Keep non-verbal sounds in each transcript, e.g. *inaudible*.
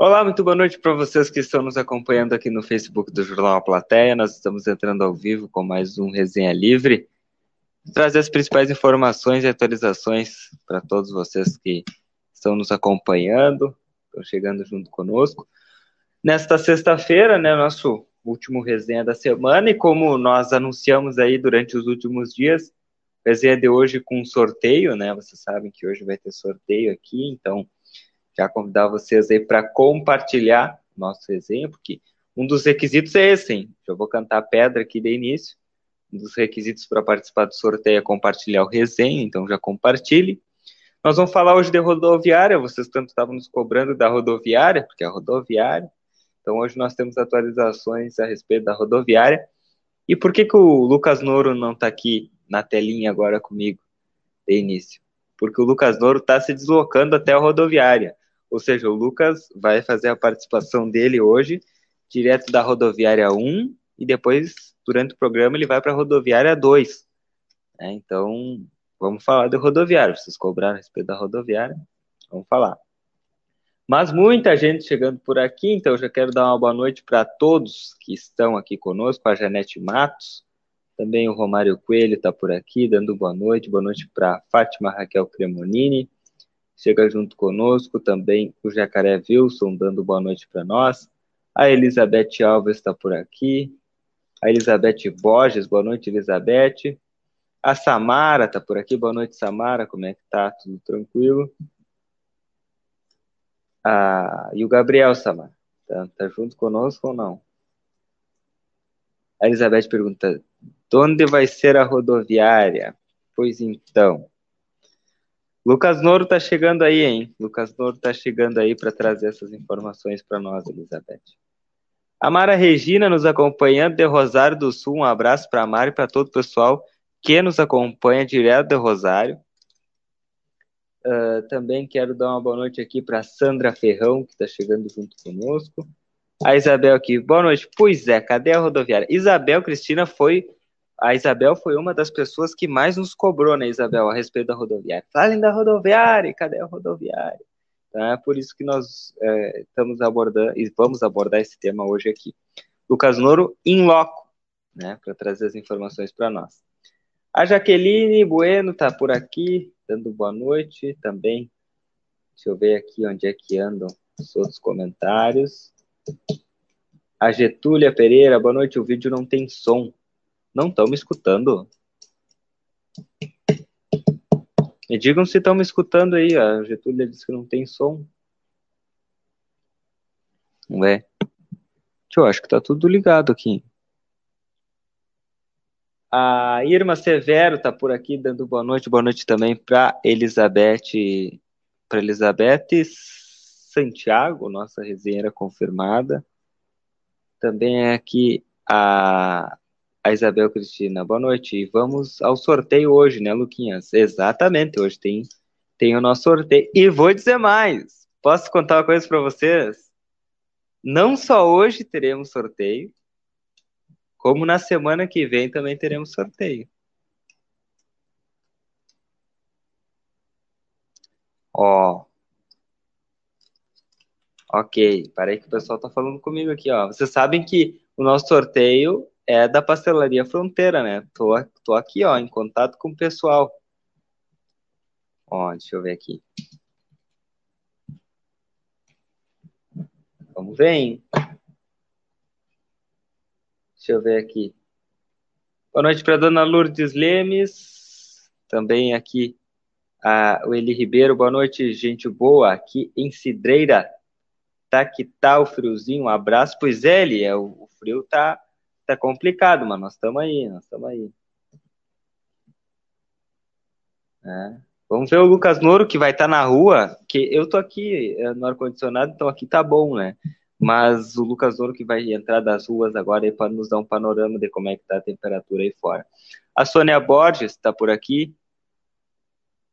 Olá, muito boa noite para vocês que estão nos acompanhando aqui no Facebook do Jornal A Plateia. Nós estamos entrando ao vivo com mais um Resenha Livre. Trazer as principais informações e atualizações para todos vocês que estão nos acompanhando, estão chegando junto conosco. Nesta sexta-feira, né, nosso último resenha da semana, e como nós anunciamos aí durante os últimos dias, resenha de hoje com sorteio, né? Vocês sabem que hoje vai ter sorteio aqui, então já convidar vocês aí para compartilhar nosso resenha, porque um dos requisitos é esse, hein? Já vou cantar pedra aqui de início. Um dos requisitos para participar do sorteio é compartilhar o resenha, então já compartilhe. Nós vamos falar hoje de rodoviária, vocês tanto estavam nos cobrando da rodoviária, porque é rodoviária. Então hoje nós temos atualizações a respeito da rodoviária. E por que, que o Lucas Noro não está aqui na telinha agora comigo de início? Porque o Lucas Noro está se deslocando até a rodoviária. Ou seja, o Lucas vai fazer a participação dele hoje, direto da rodoviária 1, e depois, durante o programa, ele vai para a rodoviária 2. É, então, vamos falar de rodoviária. Vocês cobraram a respeito da rodoviária? Vamos falar. Mas muita gente chegando por aqui, então eu já quero dar uma boa noite para todos que estão aqui conosco, a Janete Matos, também o Romário Coelho está por aqui, dando boa noite, boa noite para Fátima Raquel Cremonini, Chega junto conosco também o Jacaré Wilson, dando boa noite para nós. A Elizabeth Alves está por aqui. A Elizabeth Borges, boa noite, Elizabeth. A Samara está por aqui, boa noite, Samara. Como é que tá? Tudo tranquilo? Ah, e o Gabriel Samara, tá, tá junto conosco ou não? A Elizabeth pergunta: onde vai ser a rodoviária? Pois então, Lucas Noro tá chegando aí, hein? Lucas Noro tá chegando aí para trazer essas informações para nós, Elizabeth. A Mara Regina nos acompanhando de Rosário do Sul. Um abraço para a Mara e para todo o pessoal que nos acompanha direto de Rosário. Uh, também quero dar uma boa noite aqui para Sandra Ferrão, que está chegando junto conosco. A Isabel aqui, boa noite. Pois é, cadê a rodoviária? Isabel Cristina foi a Isabel foi uma das pessoas que mais nos cobrou, né, Isabel, a respeito da rodoviária. Falem da rodoviária, cadê a rodoviária? É por isso que nós é, estamos abordando e vamos abordar esse tema hoje aqui. Lucas Noro em loco, né, para trazer as informações para nós. A Jaqueline Bueno está por aqui, dando boa noite também. Deixa eu ver aqui onde é que andam os outros comentários. A Getúlia Pereira, boa noite. O vídeo não tem som. Não estão me escutando? Me digam se estão me escutando aí. A Getúlia disse que não tem som. Ué. Eu acho que tá tudo ligado aqui. A Irma Severo tá por aqui dando boa noite. Boa noite também para Elizabeth, para Elizabeth Santiago, nossa resenha confirmada. Também é aqui a a Isabel Cristina, boa noite. E vamos ao sorteio hoje, né, Luquinhas? Exatamente, hoje tem, tem o nosso sorteio. E vou dizer mais: posso contar uma coisa para vocês? Não só hoje teremos sorteio, como na semana que vem também teremos sorteio. Ó. Ok, parei que o pessoal tá falando comigo aqui, ó. Vocês sabem que o nosso sorteio é da Pastelaria Fronteira, né? Tô, tô aqui, ó, em contato com o pessoal. Ó, deixa eu ver aqui. Vamos ver, hein? Deixa eu ver aqui. Boa noite para dona Lourdes Lemes. Também aqui a, o Eli Ribeiro. Boa noite, gente boa. Aqui em Cidreira. Tá que tá o friozinho. Um abraço. Pois é, Eli, é, o, o frio tá tá complicado, mas nós estamos aí, nós estamos aí. É. Vamos ver o Lucas Noro que vai estar tá na rua, que eu tô aqui é, no ar-condicionado, então aqui tá bom, né? Mas o Lucas Noro que vai entrar das ruas agora para nos dar um panorama de como é que tá a temperatura aí fora. A Sônia Borges está por aqui.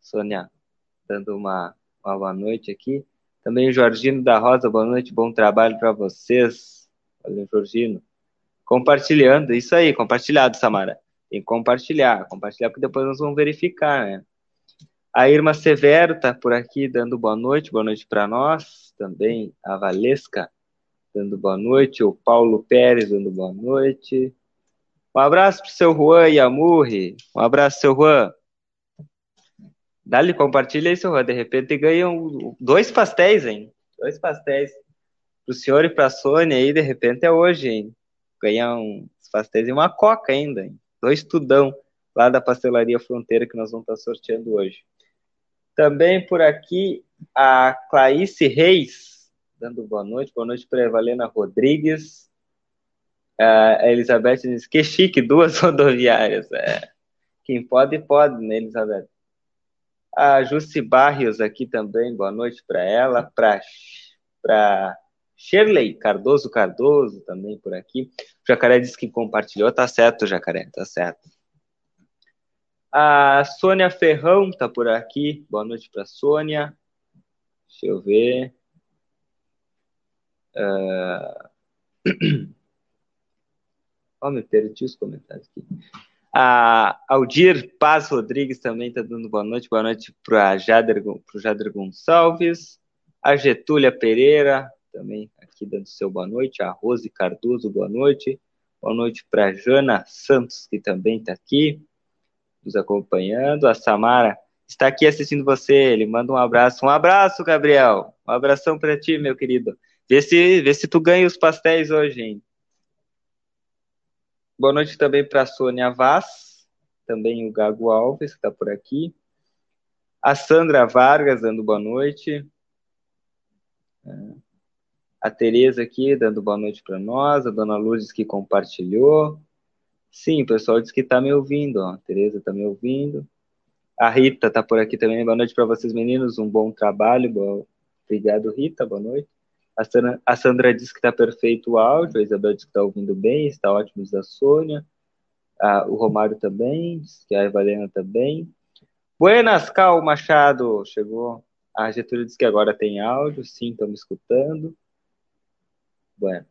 Sônia, dando uma, uma boa noite aqui. Também o Jorginho da Rosa, boa noite, bom trabalho para vocês. Valeu, Jorginho. Compartilhando, isso aí, compartilhado, Samara. Tem que compartilhar, compartilhar, porque depois nós vamos verificar, né? A Irma Severo está por aqui dando boa noite, boa noite para nós. Também a Valesca dando boa noite. O Paulo Pérez dando boa noite. Um abraço para o seu Juan Yamurri. Um abraço, seu Juan. Dá-lhe, compartilha aí, seu Juan. De repente ganham dois pastéis, hein? Dois pastéis. Para o senhor e para a Sônia aí, de repente é hoje, hein? Ganhar uns pastéis e uma coca ainda, hein? Dois tudão lá da Pastelaria Fronteira que nós vamos estar sorteando hoje. Também por aqui a Clarice Reis, dando boa noite. Boa noite para a Evalena Rodrigues. A Elizabeth diz que chique, duas *laughs* rodoviárias. É. Quem pode, pode, né, Elizabeth? A Jussi Barrios aqui também, boa noite para ela. Para Shirley Cardoso Cardoso também por aqui. O Jacaré disse que compartilhou, tá certo, Jacaré, tá certo. A Sônia Ferrão tá por aqui. Boa noite para Sônia. Deixa eu ver. *clears throat* Uh... Oh, me perdi os comentários aqui. A Aldir Paz Rodrigues também está dando boa noite. Boa noite para Jader, o Jader Gonçalves. A Getúlia Pereira também aqui dando seu boa noite. A Rose Cardoso, boa noite. Boa noite para Jana Santos, que também está aqui nos acompanhando. A Samara está aqui assistindo você. Ele manda um abraço. Um abraço, Gabriel. Um abração para ti, meu querido. Vê se, vê se tu ganha os pastéis hoje, hein? Boa noite também para a Sônia Vaz, também o Gago Alves, que está por aqui. A Sandra Vargas dando boa noite. A Tereza aqui dando boa noite para nós. A Dona Lourdes que compartilhou. Sim, o pessoal disse que está me ouvindo. Ó. A Tereza está me ouvindo. A Rita está por aqui também. Boa noite para vocês, meninos. Um bom trabalho. Boa... Obrigado, Rita. Boa noite. A Sandra, a Sandra diz que está perfeito o áudio. A Isabel diz que está ouvindo bem. Está ótimo, a Sônia. O Romário também. Que a Evalena também. Buenas, Cal Machado. Chegou. A Getúlio diz que agora tem áudio. Sim, me escutando. Bueno.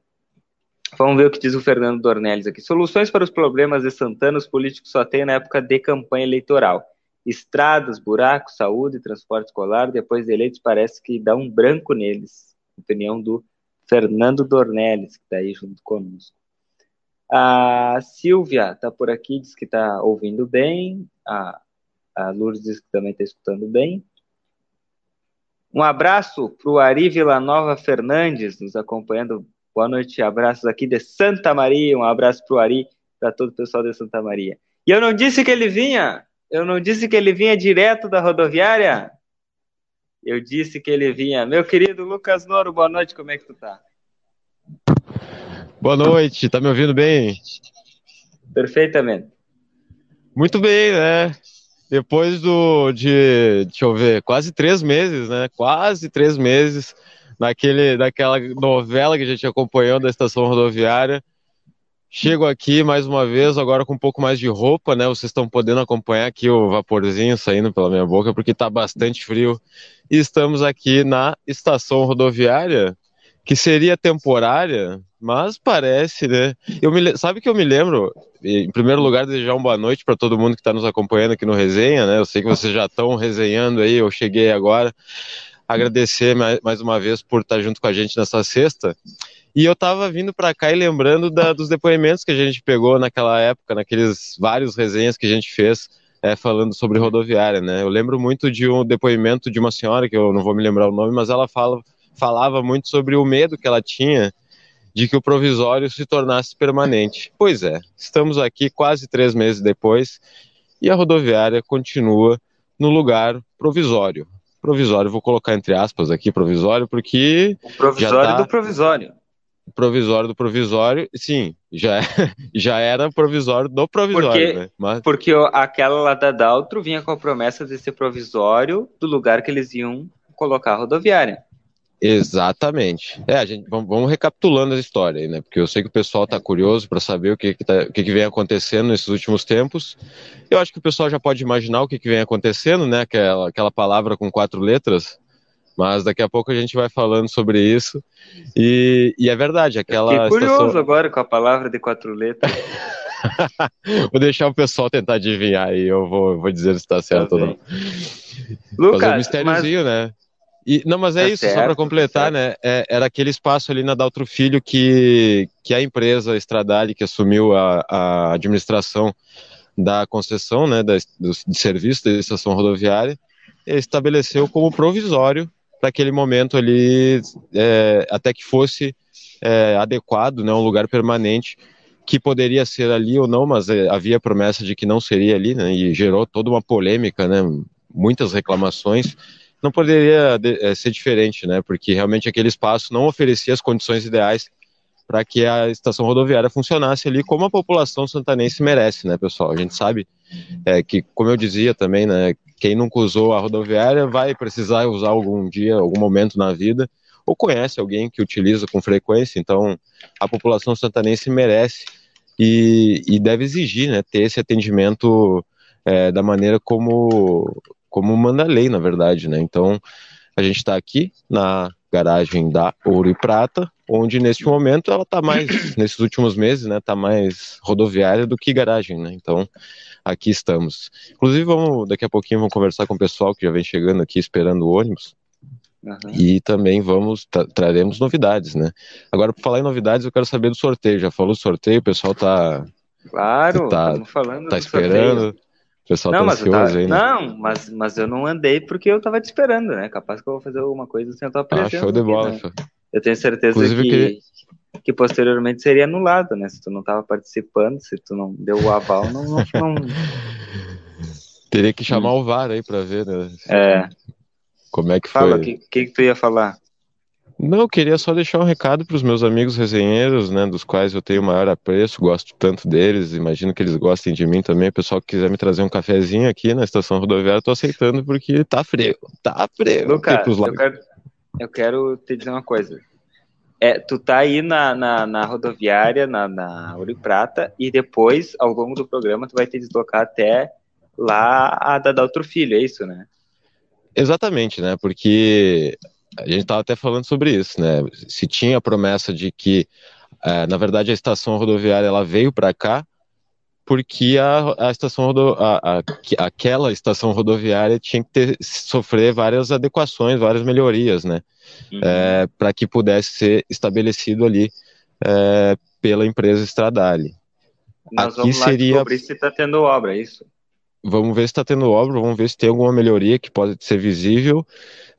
Vamos ver o que diz o Fernando Dornelles aqui. Soluções para os problemas de Santana, os políticos só têm na época de campanha eleitoral. Estradas, buracos, saúde, transporte escolar, depois de eleitos, parece que dá um branco neles. Opinião do Fernando Dornelles, que está aí junto conosco. A Silvia está por aqui, diz que está ouvindo bem. A, a Lourdes diz que também está escutando bem. Um abraço para o Ari Villanova Fernandes, nos acompanhando Boa noite, abraços aqui de Santa Maria, um abraço para o Ari, para todo o pessoal de Santa Maria. E eu não disse que ele vinha, eu não disse que ele vinha direto da rodoviária, eu disse que ele vinha. Meu querido Lucas Noro, boa noite, como é que tu tá? Boa noite, tá me ouvindo bem? Perfeitamente. Muito bem, né? Depois do, de, deixa eu ver, quase três meses, né? Quase três meses naquele, naquela novela que a gente acompanhou da estação rodoviária. Chego aqui mais uma vez, agora com um pouco mais de roupa, né? Vocês estão podendo acompanhar aqui o vaporzinho saindo pela minha boca, porque está bastante frio. E estamos aqui na estação rodoviária, que seria temporária, mas parece, né? Eu me, sabe que eu me lembro, em primeiro lugar, desejar uma boa noite para todo mundo que está nos acompanhando aqui no Resenha, né? Eu sei que vocês já estão resenhando aí, eu cheguei agora agradecer mais, uma vez por estar junto com a gente nessa sexta. E eu estava vindo para cá e lembrando da, dos depoimentos que a gente pegou naquela época, naqueles vários resenhas que a gente fez é, falando sobre rodoviária, né? Eu lembro muito de um depoimento de uma senhora, que eu não vou me lembrar o nome, mas ela fala, falava muito sobre o medo que ela tinha de que o provisório se tornasse permanente. Pois é, estamos aqui quase três meses depois e a rodoviária continua no lugar provisório provisório. Vou colocar entre aspas aqui provisório, porque. O provisório tá... do provisório. Provisório do provisório, sim, já, *laughs* já era provisório do provisório. Porque, né? Mas... porque aquela lá da Daltro vinha com a promessa de ser provisório do lugar que eles iam colocar a rodoviária. Exatamente. É, a gente vamos, vamos recapitulando a história aí, né? Porque eu sei que o pessoal está curioso para saber o que que, tá, o que que vem acontecendo nesses últimos tempos. Eu acho que o pessoal já pode imaginar o que que vem acontecendo, né? Aquela, aquela palavra com quatro letras. Mas daqui a pouco a gente vai falando sobre isso. E, e é verdade, aquela. Fiquei curioso estação... *laughs* agora com a palavra de quatro letras. vou deixar o pessoal tentar adivinhar e eu vou, vou dizer se está certo tá ou não. Lucas, Fazer um mistériozinho, mas... né? E, não, mas é tá isso, certo, só para completar, tá né? É, era aquele espaço ali na Daltro Filho que, que a empresa Estradale, que assumiu a, a administração da concessão, né, da, do, de serviço da estação rodoviária, estabeleceu como provisório para aquele momento ali, é, até que fosse é, adequado, né, um lugar permanente que poderia ser ali ou não, mas é, havia promessa de que não seria ali, né, e gerou toda uma polêmica, né, muitas reclamações não poderia é, ser diferente, né? Porque realmente aquele espaço não oferecia as condições ideais para que a estação rodoviária funcionasse ali como a população santanense merece, né, pessoal? A gente sabe é, que, como eu dizia também, né, quem nunca usou a rodoviária vai precisar usar algum dia, algum momento na vida, ou conhece alguém que utiliza com frequência, então a população santanense merece e, e deve exigir, né, ter esse atendimento é, da maneira como como manda a lei, na verdade, né? Então, a gente está aqui na garagem da Ouro e Prata, onde neste momento ela está mais, *coughs* nesses últimos meses, né, está mais rodoviária do que garagem, né? Então, aqui estamos. Inclusive, vamos, daqui a pouquinho vamos conversar com o pessoal que já vem chegando aqui esperando o ônibus. Uhum. E também vamos, tra traremos novidades, né? Agora, por falar em novidades, eu quero saber do sorteio. Já falou do sorteio, o pessoal tá. Claro, tá, estamos falando tá esperando. Sorteio. O pessoal não, tá mas ansioso tá... aí, né? Não, mas, mas eu não andei porque eu tava te esperando, né? Capaz que eu vou fazer alguma coisa sem a tua presença. Ah, show de bola. Aqui, né? Eu tenho certeza Inclusive, que, que... que posteriormente seria anulado, né? Se tu não tava participando, se tu não deu o aval, não... não, não... *laughs* Teria que chamar hum. o VAR aí pra ver, né? É. Como é que Fala, foi? o que, que, que tu ia falar? Não, eu queria só deixar um recado para os meus amigos resenheiros, né, dos quais eu tenho maior apreço, gosto tanto deles, imagino que eles gostem de mim também. O pessoal que quiser me trazer um cafezinho aqui na estação rodoviária, estou aceitando porque tá frio, tá frio. Eu quero, eu quero te dizer uma coisa. É, tu tá aí na, na, na rodoviária, na, na Ouro e Prata, e depois, ao longo do programa, tu vai te deslocar até lá a da outro Filho, é isso, né? Exatamente, né? Porque a gente estava até falando sobre isso, né? Se tinha a promessa de que, é, na verdade, a estação rodoviária ela veio para cá porque a, a estação rodo, a, a, aquela estação rodoviária tinha que ter, sofrer várias adequações, várias melhorias, né? Uhum. É, para que pudesse ser estabelecido ali é, pela empresa Stradale. Nós Aqui vamos lá seria... descobrir se está tendo obra, é isso? Vamos ver se está tendo obra, vamos ver se tem alguma melhoria que pode ser visível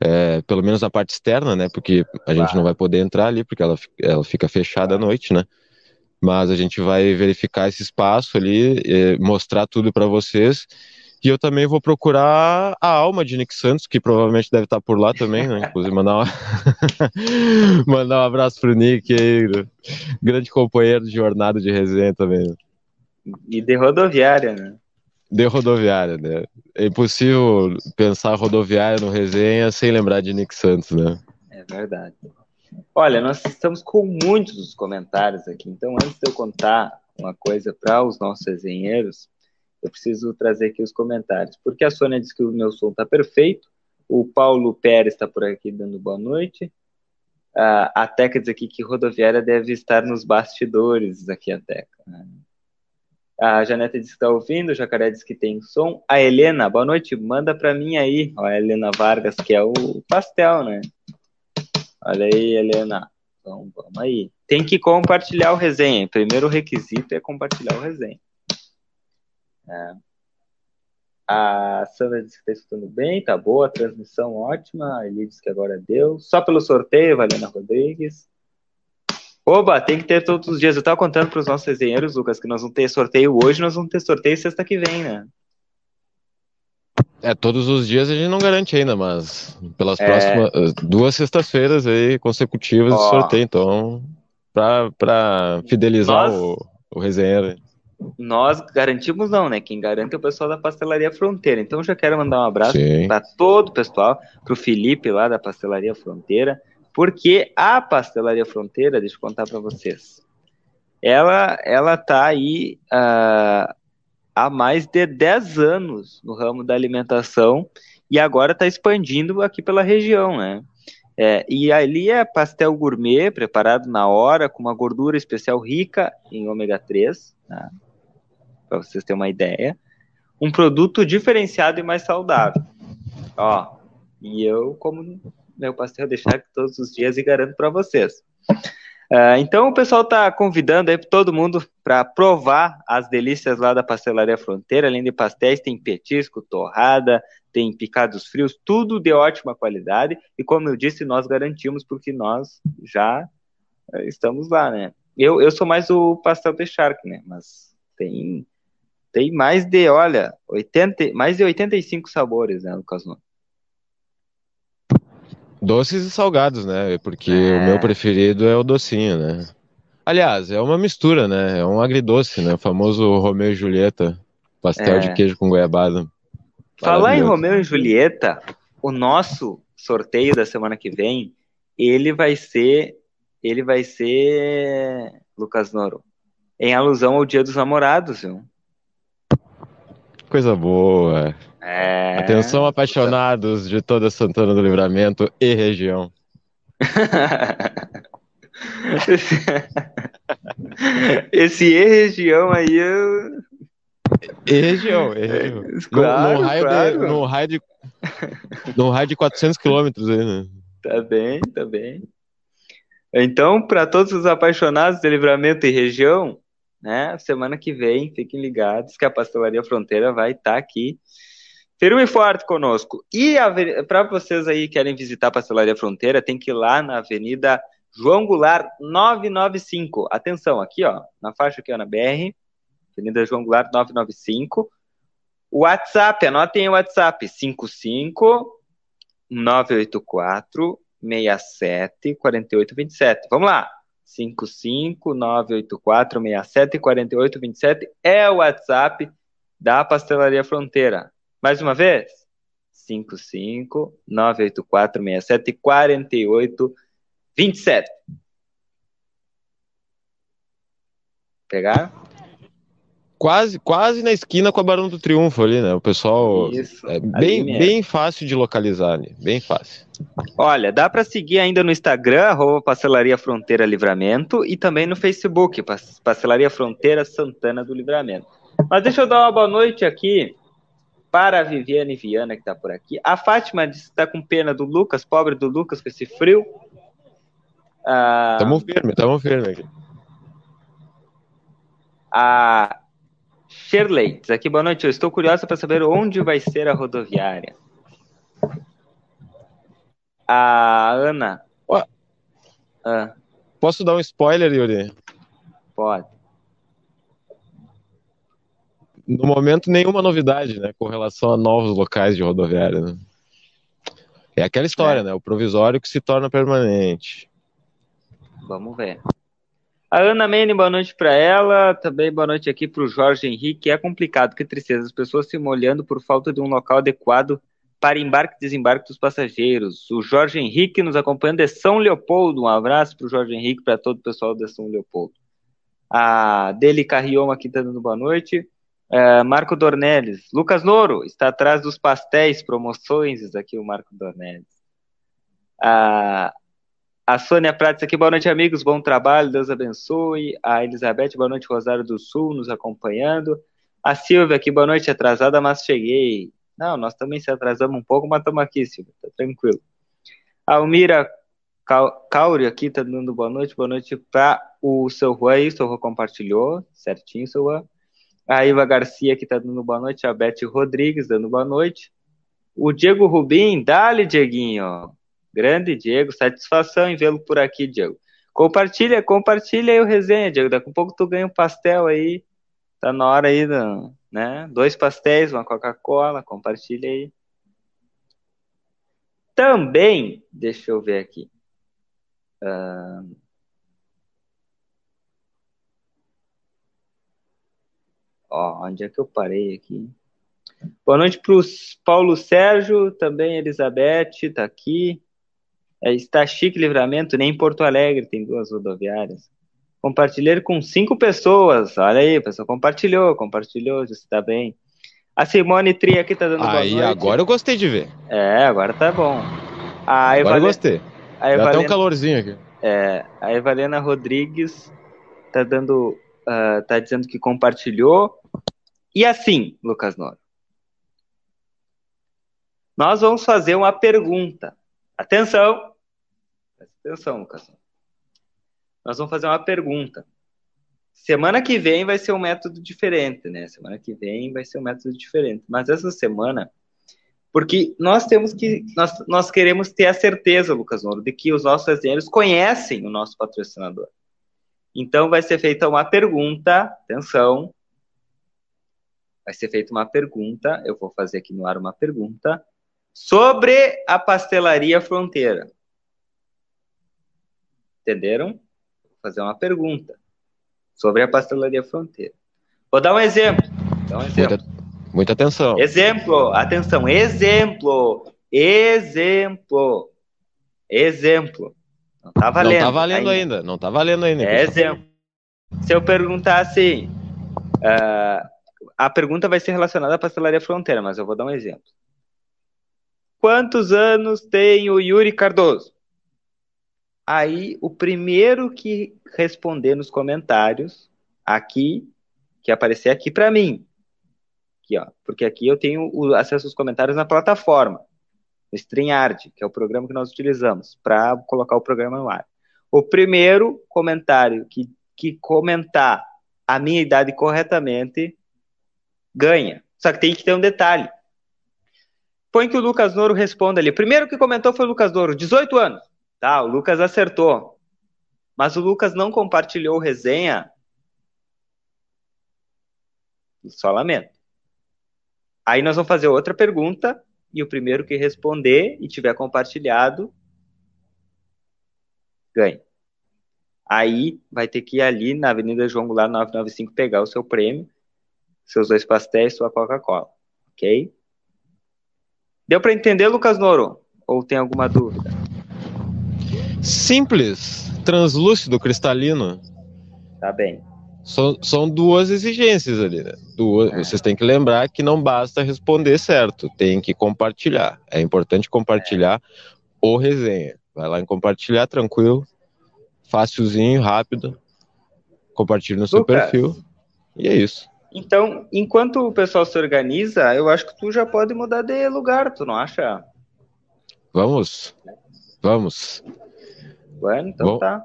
é, pelo menos na parte externa, né? Porque a gente não vai poder entrar ali, porque ela, ela fica fechada à noite, né? Mas a gente vai verificar esse espaço ali, mostrar tudo para vocês. E eu também vou procurar a alma de Nick Santos, que provavelmente deve estar por lá também, né? Inclusive mandar, uma... *laughs* mandar um abraço pro Nick aí, grande companheiro de jornada de resenha também. E de rodoviária, né? De rodoviária, né? É impossível pensar rodoviária no resenha sem lembrar de Nick Santos, né? É verdade. Olha, nós estamos com muitos comentários aqui, então antes de eu contar uma coisa para os nossos resenheiros, eu preciso trazer aqui os comentários, porque a Sônia disse que o meu som está perfeito, o Paulo Pérez está por aqui dando boa noite, a Teca diz aqui que rodoviária deve estar nos bastidores, aqui a Teca. A Janeta disse que está ouvindo, o Jacaré disse que tem som. A Helena, boa noite, manda para mim aí. Ó, a Helena Vargas, que é o pastel, né? Olha aí, Helena. Então, vamos aí. Tem que compartilhar o resenha. Primeiro requisito é compartilhar o resenha. É. A Sandra disse que está escutando bem, tá boa, a transmissão ótima. A Eli disse que agora deu. Só pelo sorteio, Valena Rodrigues. Oba, tem que ter todos os dias. Eu tava contando para os nossos resenheiros, Lucas, que nós vamos ter sorteio hoje, nós vamos ter sorteio sexta que vem, né? É, todos os dias a gente não garante ainda, mas pelas é... próximas eh, duas sextas-feiras aí consecutivas de sorteio, então, para fidelizar nós, o, o resenheiro. Nós garantimos não, né? Quem garante é o pessoal da Pastelaria Fronteira. Então já quero mandar um abraço para todo o pessoal, para o Felipe lá da Pastelaria Fronteira, porque a Pastelaria Fronteira, deixa eu contar para vocês, ela ela tá aí uh, há mais de 10 anos no ramo da alimentação e agora está expandindo aqui pela região, né? É, e ali é pastel gourmet, preparado na hora, com uma gordura especial rica em ômega 3. Né? para vocês terem uma ideia, um produto diferenciado e mais saudável. Ó, e eu, como meu pastel deixar todos os dias e garanto para vocês. Uh, então o pessoal está convidando aí todo mundo para provar as delícias lá da Pastelaria Fronteira. Além de pastéis, tem petisco, torrada, tem picados frios, tudo de ótima qualidade. E como eu disse, nós garantimos porque nós já eh, estamos lá, né? Eu, eu sou mais o pastel de charque, né? Mas tem tem mais de, olha, 80, mais de 85 sabores, né, Lucas Nunes? Doces e salgados, né? Porque é. o meu preferido é o docinho, né? Aliás, é uma mistura, né? É um agridoce, né? O famoso Romeu e Julieta, pastel é. de queijo com goiabada. Falar em Romeu e Julieta, o nosso sorteio da semana que vem, ele vai ser, ele vai ser, Lucas Noro, em alusão ao Dia dos Namorados, viu? Coisa boa. É... Atenção, apaixonados de toda Santana do Livramento e região. *laughs* Esse e região aí eu... E região, e região. Claro, no, raio claro. De, no, raio de, no raio de 400 quilômetros aí, né? Tá bem, tá bem. Então, para todos os apaixonados de livramento e região, né, semana que vem, fiquem ligados que a Pastelaria Fronteira vai estar tá aqui firme e forte conosco. E para vocês aí que querem visitar a Pastelaria Fronteira, tem que ir lá na Avenida João Goulart 995. Atenção, aqui ó, na faixa aqui ó, na BR, Avenida João Goulart 995. WhatsApp, anotem o WhatsApp, 55 984 67 48 27. Vamos lá. 55 984 67 48 27 é o WhatsApp da Pastelaria Fronteira. Mais uma vez, 55 984 67 48 27. Pegar? Quase, quase na esquina com a Barão do Triunfo ali, né? O pessoal Isso, é bem, bem fácil de localizar ali, bem fácil. Olha, dá para seguir ainda no Instagram, arroba Pastelaria Fronteira Livramento, e também no Facebook, Pastelaria Fronteira Santana do Livramento. Mas deixa eu dar uma boa noite aqui para a Viviane Viana, que está por aqui. A Fátima disse que está com pena do Lucas, pobre do Lucas, com esse frio. Ah, tamo firme, tamo firme aqui. A Shirley diz aqui, boa noite, eu estou curiosa para saber onde vai ser a rodoviária. A Ana. Ah. Posso dar um spoiler, Yuri? Pode no momento, nenhuma novidade, né, com relação a novos locais de rodoviária. Né? É aquela história, é. né? O provisório que se torna permanente. Vamos ver. A Ana Mene, boa noite para ela. Também boa noite aqui para o Jorge Henrique. É complicado, que tristeza. As pessoas se molhando por falta de um local adequado para embarque e desembarque dos passageiros. O Jorge Henrique nos acompanhando de São Leopoldo. Um abraço para o Jorge Henrique, para todo o pessoal de São Leopoldo. A Deli Carrioma aqui está dando boa noite. Uh, Marco Dornelles. Lucas Noro está atrás dos pastéis, promoções. Aqui o Marco Dornelles. A Sônia Prates aqui, boa noite, amigos. Bom trabalho, Deus abençoe. A Elizabeth, boa noite, Rosário do Sul, nos acompanhando. A Silvia aqui, boa noite, atrasada, mas cheguei. Não, nós também se atrasamos um pouco, mas estamos aqui, Silvia, tá tranquilo. A Almira Cauri aqui tá dando boa noite, boa noite para o seu Juan aí, o seu Juan compartilhou, certinho, seu Juan. A Iva Garcia que está dando boa noite, a Beth Rodrigues dando boa noite. O Diego Rubim, dale, Dieguinho. Grande Diego, satisfação em vê-lo por aqui, Diego. Compartilha, compartilha aí o resenha, Diego. Daqui a pouco tu ganha um pastel aí. Tá na hora aí, né? Dois pastéis, uma Coca-Cola, compartilha aí. Também, deixa eu ver aqui. Uh, Ó, onde é que eu parei aqui? Boa noite para o Paulo Sérgio, também Elizabeth, está aqui. É, está chique livramento, nem em Porto Alegre tem duas rodoviárias. Compartilhei com cinco pessoas. Olha aí, pessoal, compartilhou, compartilhou, está bem. A Simone Tri aqui está dando aí, boa noite. agora eu gostei de ver. É, agora tá bom. A agora eu gostei. A Evalena... Dá até um calorzinho aqui. É, a Evalena Rodrigues está dando uh, tá dizendo que compartilhou. E assim, Lucas Noro, nós vamos fazer uma pergunta. Atenção! Atenção, Lucas. Nós vamos fazer uma pergunta. Semana que vem vai ser um método diferente, né? Semana que vem vai ser um método diferente. Mas essa semana, porque nós temos que, nós, nós queremos ter a certeza, Lucas Noro, de que os nossos desenhos conhecem o nosso patrocinador. Então vai ser feita uma pergunta, atenção, vai ser feita uma pergunta, eu vou fazer aqui no ar uma pergunta, sobre a pastelaria fronteira. Entenderam? Vou fazer uma pergunta sobre a pastelaria fronteira. Vou dar um exemplo. Dar um exemplo. Muita, muita atenção. Exemplo, atenção, exemplo, exemplo, exemplo. Não tá valendo. Não tá valendo ainda, ainda. não tá valendo ainda. É exemplo. Se eu perguntar assim, uh, a pergunta vai ser relacionada à pastelaria fronteira, mas eu vou dar um exemplo. Quantos anos tem o Yuri Cardoso? Aí, o primeiro que responder nos comentários, aqui, que aparecer aqui para mim, aqui, ó, porque aqui eu tenho o acesso aos comentários na plataforma, no StreamYard, que é o programa que nós utilizamos para colocar o programa no ar. O primeiro comentário que, que comentar a minha idade corretamente ganha. Só que tem que ter um detalhe. Põe que o Lucas Noro responda ali. Primeiro que comentou foi o Lucas Noro, 18 anos. Tá, o Lucas acertou. Mas o Lucas não compartilhou resenha. Só lamento. Aí nós vamos fazer outra pergunta e o primeiro que responder e tiver compartilhado ganha. Aí vai ter que ir ali na Avenida João Goulart 995 pegar o seu prêmio, seus dois pastéis, sua Coca-Cola, ok? Deu para entender, Lucas Noro? Ou tem alguma dúvida? Simples, translúcido, cristalino. Tá bem. São, são duas exigências ali, né? Duas, é. Vocês têm que lembrar que não basta responder certo, tem que compartilhar. É importante compartilhar é. o resenha. Vai lá em compartilhar, tranquilo, fácilzinho, rápido. Compartilhe no seu Lucas, perfil. E é isso. Então, enquanto o pessoal se organiza, eu acho que tu já pode mudar de lugar, tu não acha? Vamos. Vamos. Bueno, então Bom, tá.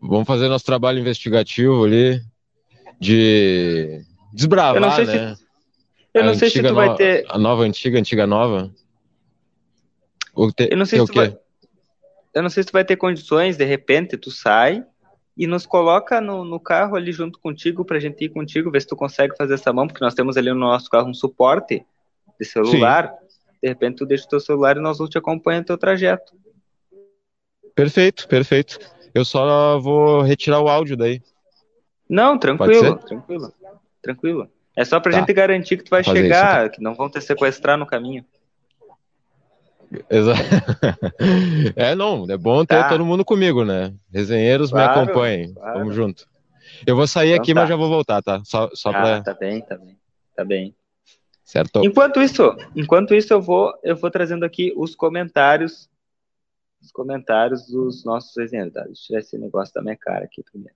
Vamos fazer nosso trabalho investigativo ali de desbravar, eu né? Se, eu não sei se tu vai ter. A nova antiga, antiga nova. Te... Eu não sei se tu vai. Eu não sei se tu vai ter condições, de repente, tu sai e nos coloca no, no carro ali junto contigo pra gente ir contigo, ver se tu consegue fazer essa mão, porque nós temos ali no nosso carro um suporte de celular. Sim. De repente tu deixa o teu celular e nós vamos te acompanhar no teu trajeto. Perfeito, perfeito. Eu só vou retirar o áudio daí. Não, tranquilo, tranquilo, tranquilo. É só pra tá. gente garantir que tu vai chegar, isso, que não vão te sequestrar no caminho. Exato. *laughs* É, não, é bom ter tá. todo mundo comigo, né? Resenheiros claro, me acompanhem. Claro. Vamos junto. Eu vou sair então, aqui, tá. mas já vou voltar, tá? Só, só ah, pra... tá bem, tá bem. Tá bem. Certo. Enquanto isso, enquanto isso eu vou, eu vou trazendo aqui os comentários os comentários dos nossos resenheiros. Tá? Deixa eu tirar esse negócio da minha cara aqui primeiro.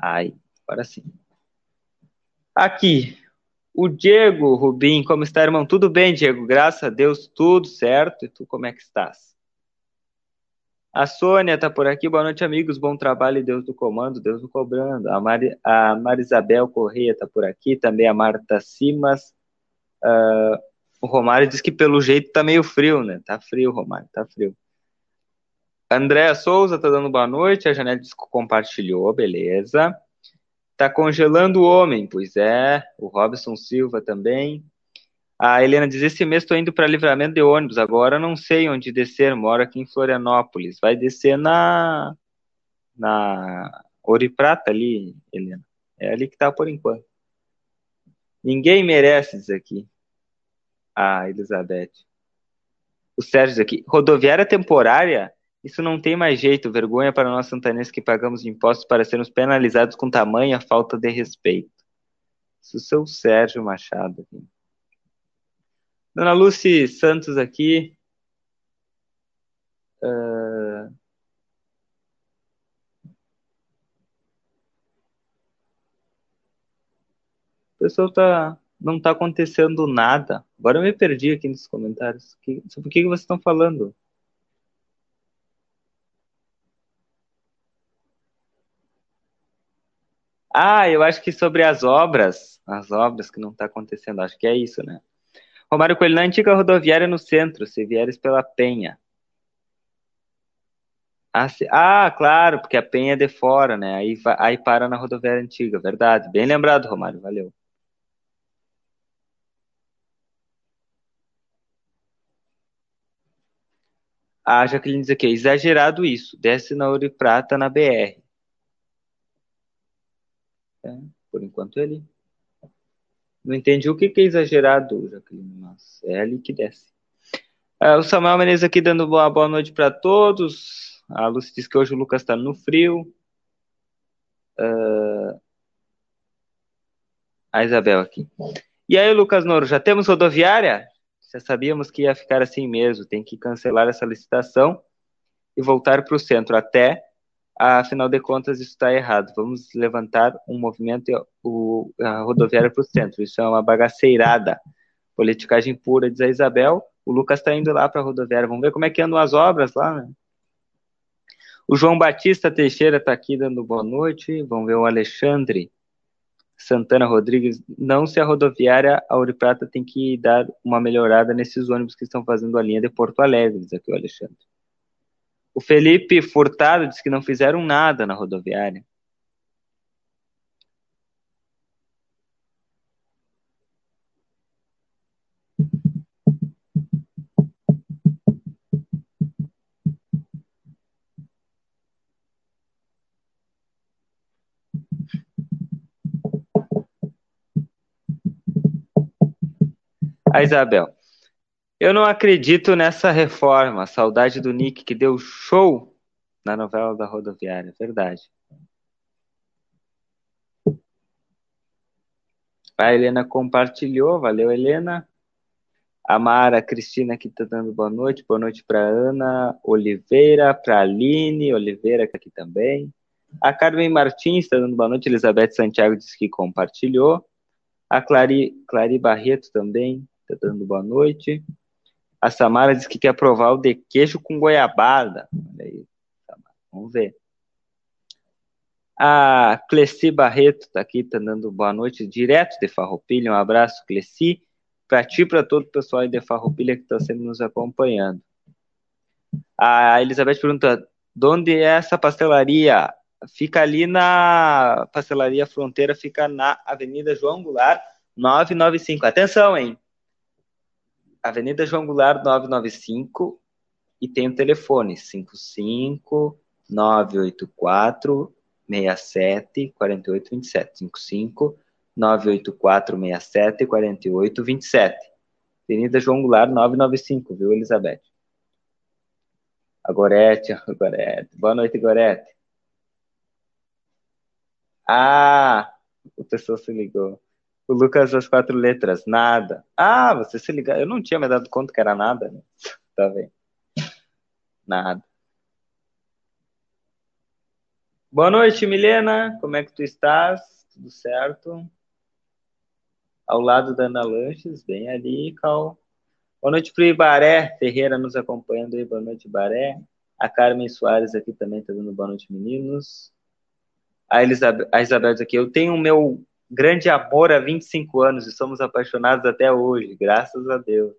Aí, agora sim. Aqui, o Diego Rubim, como está, irmão? Tudo bem, Diego? Graças a Deus, tudo certo. E tu, como é que estás? A Sônia está por aqui. Boa noite, amigos. Bom trabalho, Deus do comando, Deus do cobrando. A, Mari, a Marisabel Correia está por aqui. Também a Marta Simas. Uh, o Romário diz que pelo jeito tá meio frio, né? Tá frio, Romário, tá frio. Andréa Souza tá dando boa noite. A Janete compartilhou, beleza. Tá congelando o homem, pois é. O Robson Silva também. A Helena diz: Esse mês estou indo para livramento de ônibus. Agora não sei onde descer. Moro aqui em Florianópolis. Vai descer na. Na Ouro Prata ali, Helena. É ali que tá por enquanto. Ninguém merece isso aqui. Ah, Elizabeth. O Sérgio aqui. Rodoviária temporária? Isso não tem mais jeito. Vergonha para nós santanenses que pagamos impostos para sermos penalizados com tamanha falta de respeito. Isso é seu Sérgio Machado. Dona Lucy Santos aqui. Uh... O pessoal tá, não tá acontecendo nada. Agora eu me perdi aqui nos comentários. Sobre o que vocês estão falando? Ah, eu acho que sobre as obras, as obras que não está acontecendo, acho que é isso, né? Romário Coelho, na antiga rodoviária no centro, se vieres pela Penha. Ah, ah, claro, porque a Penha é de fora, né? Aí, aí para na rodoviária antiga, verdade. Bem lembrado, Romário, valeu. A Jaqueline diz aqui, exagerado isso, desce na Ouro e Prata na BR. É, por enquanto ele não entendi o que, que é exagerado, Jaqueline, mas é ali que desce. É, o Samuel Menezes aqui dando boa, boa noite para todos. A Lúcia diz que hoje o Lucas está no frio. Uh, a Isabel aqui. E aí, Lucas Noro, já temos rodoviária? Já sabíamos que ia ficar assim mesmo. Tem que cancelar essa licitação e voltar para o centro. Até afinal de contas isso está errado. Vamos levantar um movimento o, a rodoviária para o centro. Isso é uma bagaceirada. Politicagem pura, diz a Isabel. O Lucas está indo lá para a rodoviária. Vamos ver como é que andam as obras lá, né? O João Batista Teixeira está aqui dando boa noite. Vamos ver o Alexandre Santana Rodrigues. Não se a rodoviária Auri Prata tem que dar uma melhorada nesses ônibus que estão fazendo a linha de Porto Alegre, diz aqui o Alexandre. O Felipe Furtado disse que não fizeram nada na rodoviária. A Isabel. Eu não acredito nessa reforma. Saudade do Nick que deu show na novela da rodoviária. Verdade. A Helena compartilhou. Valeu, Helena. A Mara Cristina aqui tá dando boa noite. Boa noite para Ana Oliveira, para Aline Oliveira aqui também. A Carmen Martins está dando boa noite. Elizabeth Santiago disse que compartilhou. A Clari, Clari Barreto também está dando boa noite. A Samara diz que quer provar o de queijo com goiabada. Olha aí. Vamos ver. A Cleci Barreto está aqui, está dando boa noite, direto de Farroupilha. Um abraço, Cleci. Para ti e para todo o pessoal aí de Farroupilha que está sempre nos acompanhando. A Elizabeth pergunta: de onde é essa pastelaria? Fica ali na pastelaria Fronteira, fica na Avenida João Goulart, 995. Atenção, hein? Avenida João Goulart 995 e tem o telefone 55 984 67 48 27 55 984 67 48 27 Avenida João Goulart 995, viu, Elizabeth? A Gorete, a Gorete. Boa noite, Gorete. Ah, o pessoal se ligou. O Lucas, as quatro letras, nada. Ah, você se liga. Eu não tinha me dado conta que era nada. Né? Tá vendo? Nada. Boa noite, Milena. Como é que tu estás? Tudo certo? Ao lado da Ana Lanches, bem ali, Cal. Boa noite pro Ibaré Ferreira nos acompanhando aí. Boa noite, Ibaré. A Carmen Soares aqui também tá dando boa noite, meninos. A, Elizabeth, a Isabel diz aqui, eu tenho o meu grande amor há 25 anos e somos apaixonados até hoje, graças a Deus.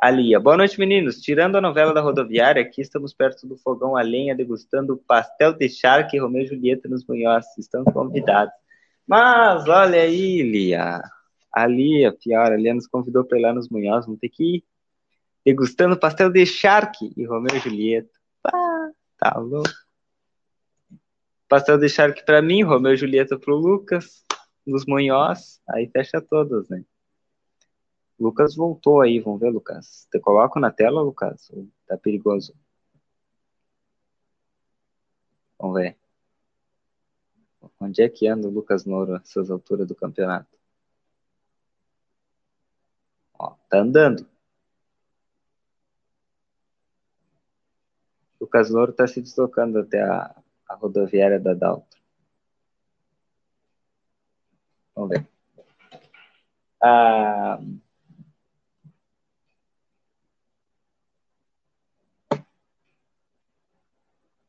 Alia, boa noite meninos. Tirando a novela da rodoviária, aqui estamos perto do fogão a lenha, degustando pastel de charque e Romeu e Julieta nos Munhoz. Estão convidados. Mas olha aí, Lia. A Lia, pior, a Lia nos convidou para ir lá nos Munhoz. Vamos ter que ir degustando pastel de charque e Romeu e Julieta. Ah, tá louco. Pastel de charque para mim, Romeu e Julieta pro Lucas, nos Munhoz, aí fecha todas, né? Lucas voltou aí, vamos ver, Lucas. Te coloco na tela, Lucas? Tá perigoso. Vamos ver. Onde é que anda o Lucas Nouro essas alturas do campeonato? Ó, tá andando. Lucas Nouro tá se deslocando até a, a rodoviária da Dalton. Vamos ver. Ah,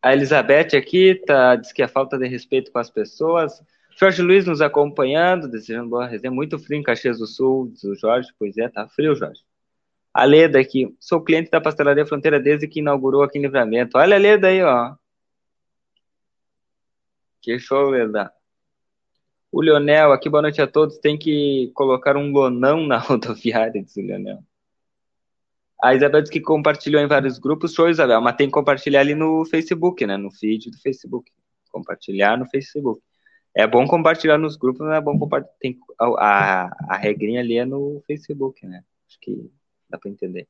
a Elizabeth aqui tá, diz que a falta de respeito com as pessoas. Jorge Luiz nos acompanhando, desejando boa resenha. Muito frio em Caxias do Sul, diz o Jorge. Pois é, tá frio, Jorge. A Leda aqui. Sou cliente da Pastelaria Fronteira desde que inaugurou aqui em Livramento. Olha a Leda aí, ó. Que show, Leda. O Leonel, aqui, boa noite a todos. Tem que colocar um lonão na *laughs* rodoviária, diz o Leonel. A Isabel disse que compartilhou em vários grupos. Show, Isabel, mas tem que compartilhar ali no Facebook, né? No feed do Facebook. Compartilhar no Facebook. É bom compartilhar nos grupos, não é bom compartilhar. Tem, a, a, a regrinha ali é no Facebook, né? Acho que dá para entender.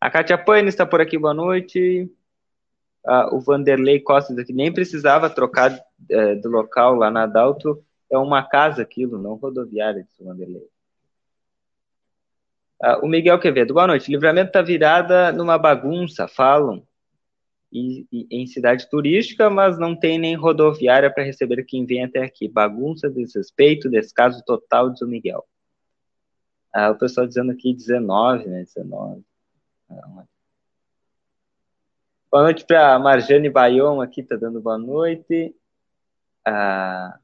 A Kátia Pane está por aqui, boa noite. Uh, o Vanderlei Costa aqui nem precisava trocar uh, do local lá na Adalto. É uma casa aquilo, não rodoviária, disse o Vanderlei. Uh, o Miguel Quevedo, boa noite. Livramento está virada numa bagunça, falam, e, e, em cidade turística, mas não tem nem rodoviária para receber quem vem até aqui. Bagunça, desrespeito, descaso total, diz o Miguel. Uh, o pessoal dizendo aqui 19, né? 19. Ah, boa noite para Marjane Bayon aqui, tá dando boa noite. Uh,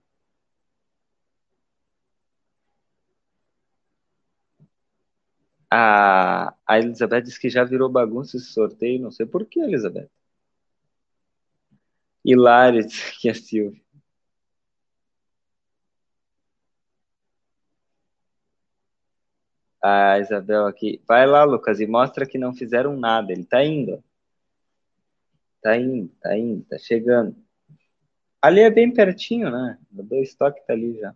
A, a Elizabeth disse que já virou bagunça esse sorteio, não sei por que, Elizabeth. Hilário, que é Silvia. A Isabel aqui. Vai lá, Lucas, e mostra que não fizeram nada. Ele tá indo. Tá indo, tá indo, tá chegando. Ali é bem pertinho, né? O dois estoque tá ali já.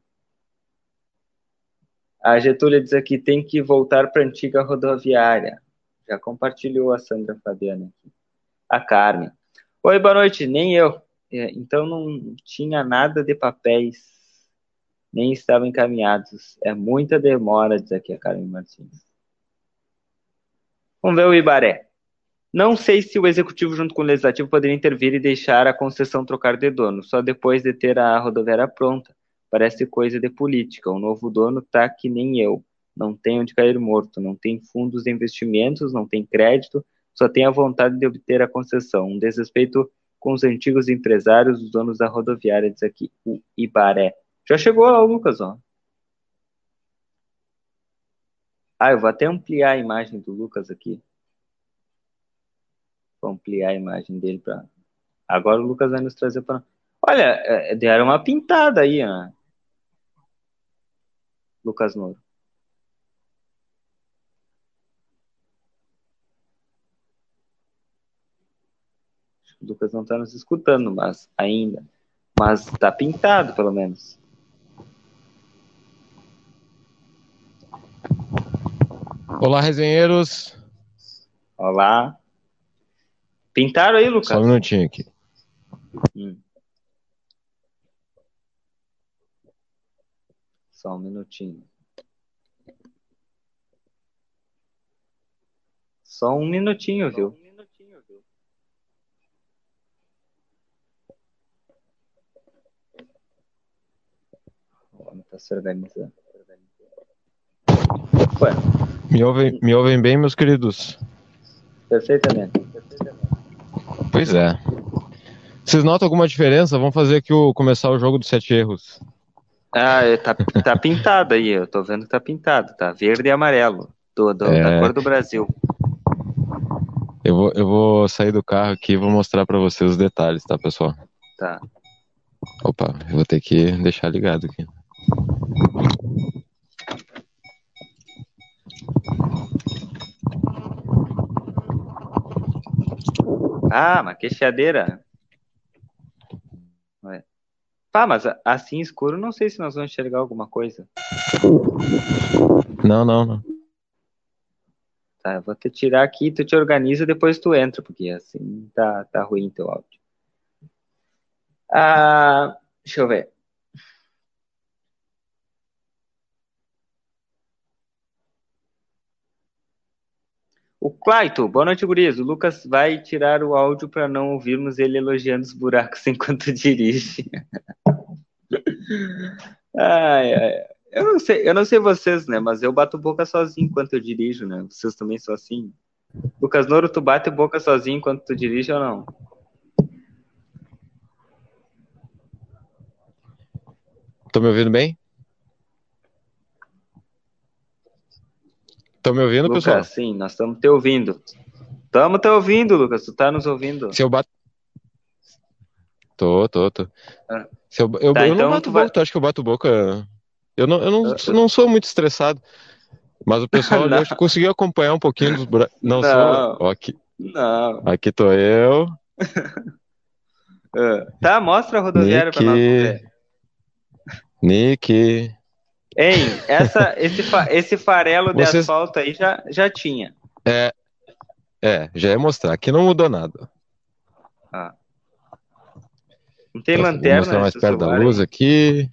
A Getúlia diz aqui, tem que voltar para a antiga rodoviária. Já compartilhou a Sandra Fabiana aqui. A Carmen. Oi, boa noite. Nem eu. É, então não tinha nada de papéis, nem estavam encaminhados. É muita demora, diz aqui a Carmen Martins. Vamos ver o Ibaré. Não sei se o executivo, junto com o legislativo, poderia intervir e deixar a concessão trocar de dono, só depois de ter a rodoviária pronta. Parece coisa de política. O novo dono tá que nem eu. Não tem onde cair morto, não tem fundos de investimentos, não tem crédito, só tem a vontade de obter a concessão. Um desrespeito com os antigos empresários, os donos da rodoviária, diz aqui, o Ibaré. Já chegou lá, Lucas, ó. Ah, eu vou até ampliar a imagem do Lucas aqui. Ampliar a imagem dele para. Agora o Lucas vai nos trazer para. Olha, é, deram uma pintada aí, ó. Lucas Moro. O Lucas não está nos escutando, mas ainda. Mas está pintado, pelo menos. Olá, resenheiros. Olá. Pintaram aí, Lucas? Só um minutinho aqui. Hum. Só um minutinho. Só um minutinho, viu? Só um minutinho, viu? O homem tá se organizando. Ué. Me ouvem, me ouvem bem, meus queridos? Perfeitamente. Pois é. Vocês notam alguma diferença? Vamos fazer aqui o começar o jogo dos sete erros. Ah, é, tá, tá pintado aí, eu tô vendo que tá pintado, tá verde e amarelo, do, do é... da cor do Brasil. Eu vou, eu vou sair do carro aqui e vou mostrar para vocês os detalhes, tá, pessoal? Tá. Opa, eu vou ter que deixar ligado aqui. Ah, uma queixadeira. Tá, mas assim escuro, não sei se nós vamos enxergar alguma coisa. Não, não, não. Tá, eu vou te tirar aqui, tu te organiza, depois tu entra, porque assim tá, tá ruim teu áudio. Ah, deixa eu ver. O Claito, boa noite, gurias. O Lucas vai tirar o áudio para não ouvirmos ele elogiando os buracos *laughs* enquanto dirige. Ai, ai. Eu não sei, eu não sei vocês, né? Mas eu bato boca sozinho enquanto eu dirijo, né? Vocês também são assim. Lucas Noro, tu bate boca sozinho enquanto tu dirige ou não? Estão me ouvindo bem? Estão me ouvindo, Lucas, pessoal? sim, nós estamos te ouvindo. Estamos te ouvindo, Lucas. Tu tá nos ouvindo. Se eu bato. Tô, tô, tô. Ah. Se eu, eu, Tá, eu então não bato boca, vai- tu acha que eu bato boca? Eu não, eu não, Ah, ah. não sou muito estressado. Mas o pessoal *laughs* Não. que conseguiu acompanhar um pouquinho dos bura... Não, Não. sou. Aqui, Não. aqui tô eu. *laughs* Ah, Tá, mostra a rodoviária pra nós Nick. Hein, essa, esse, fa- esse farelo de Vocês- asfalto aí já, já tinha. É, é, já ia mostrar. Aqui não mudou nada. Ah. Não tem Vou lanterna mostrar mais perto da luz hein? aqui.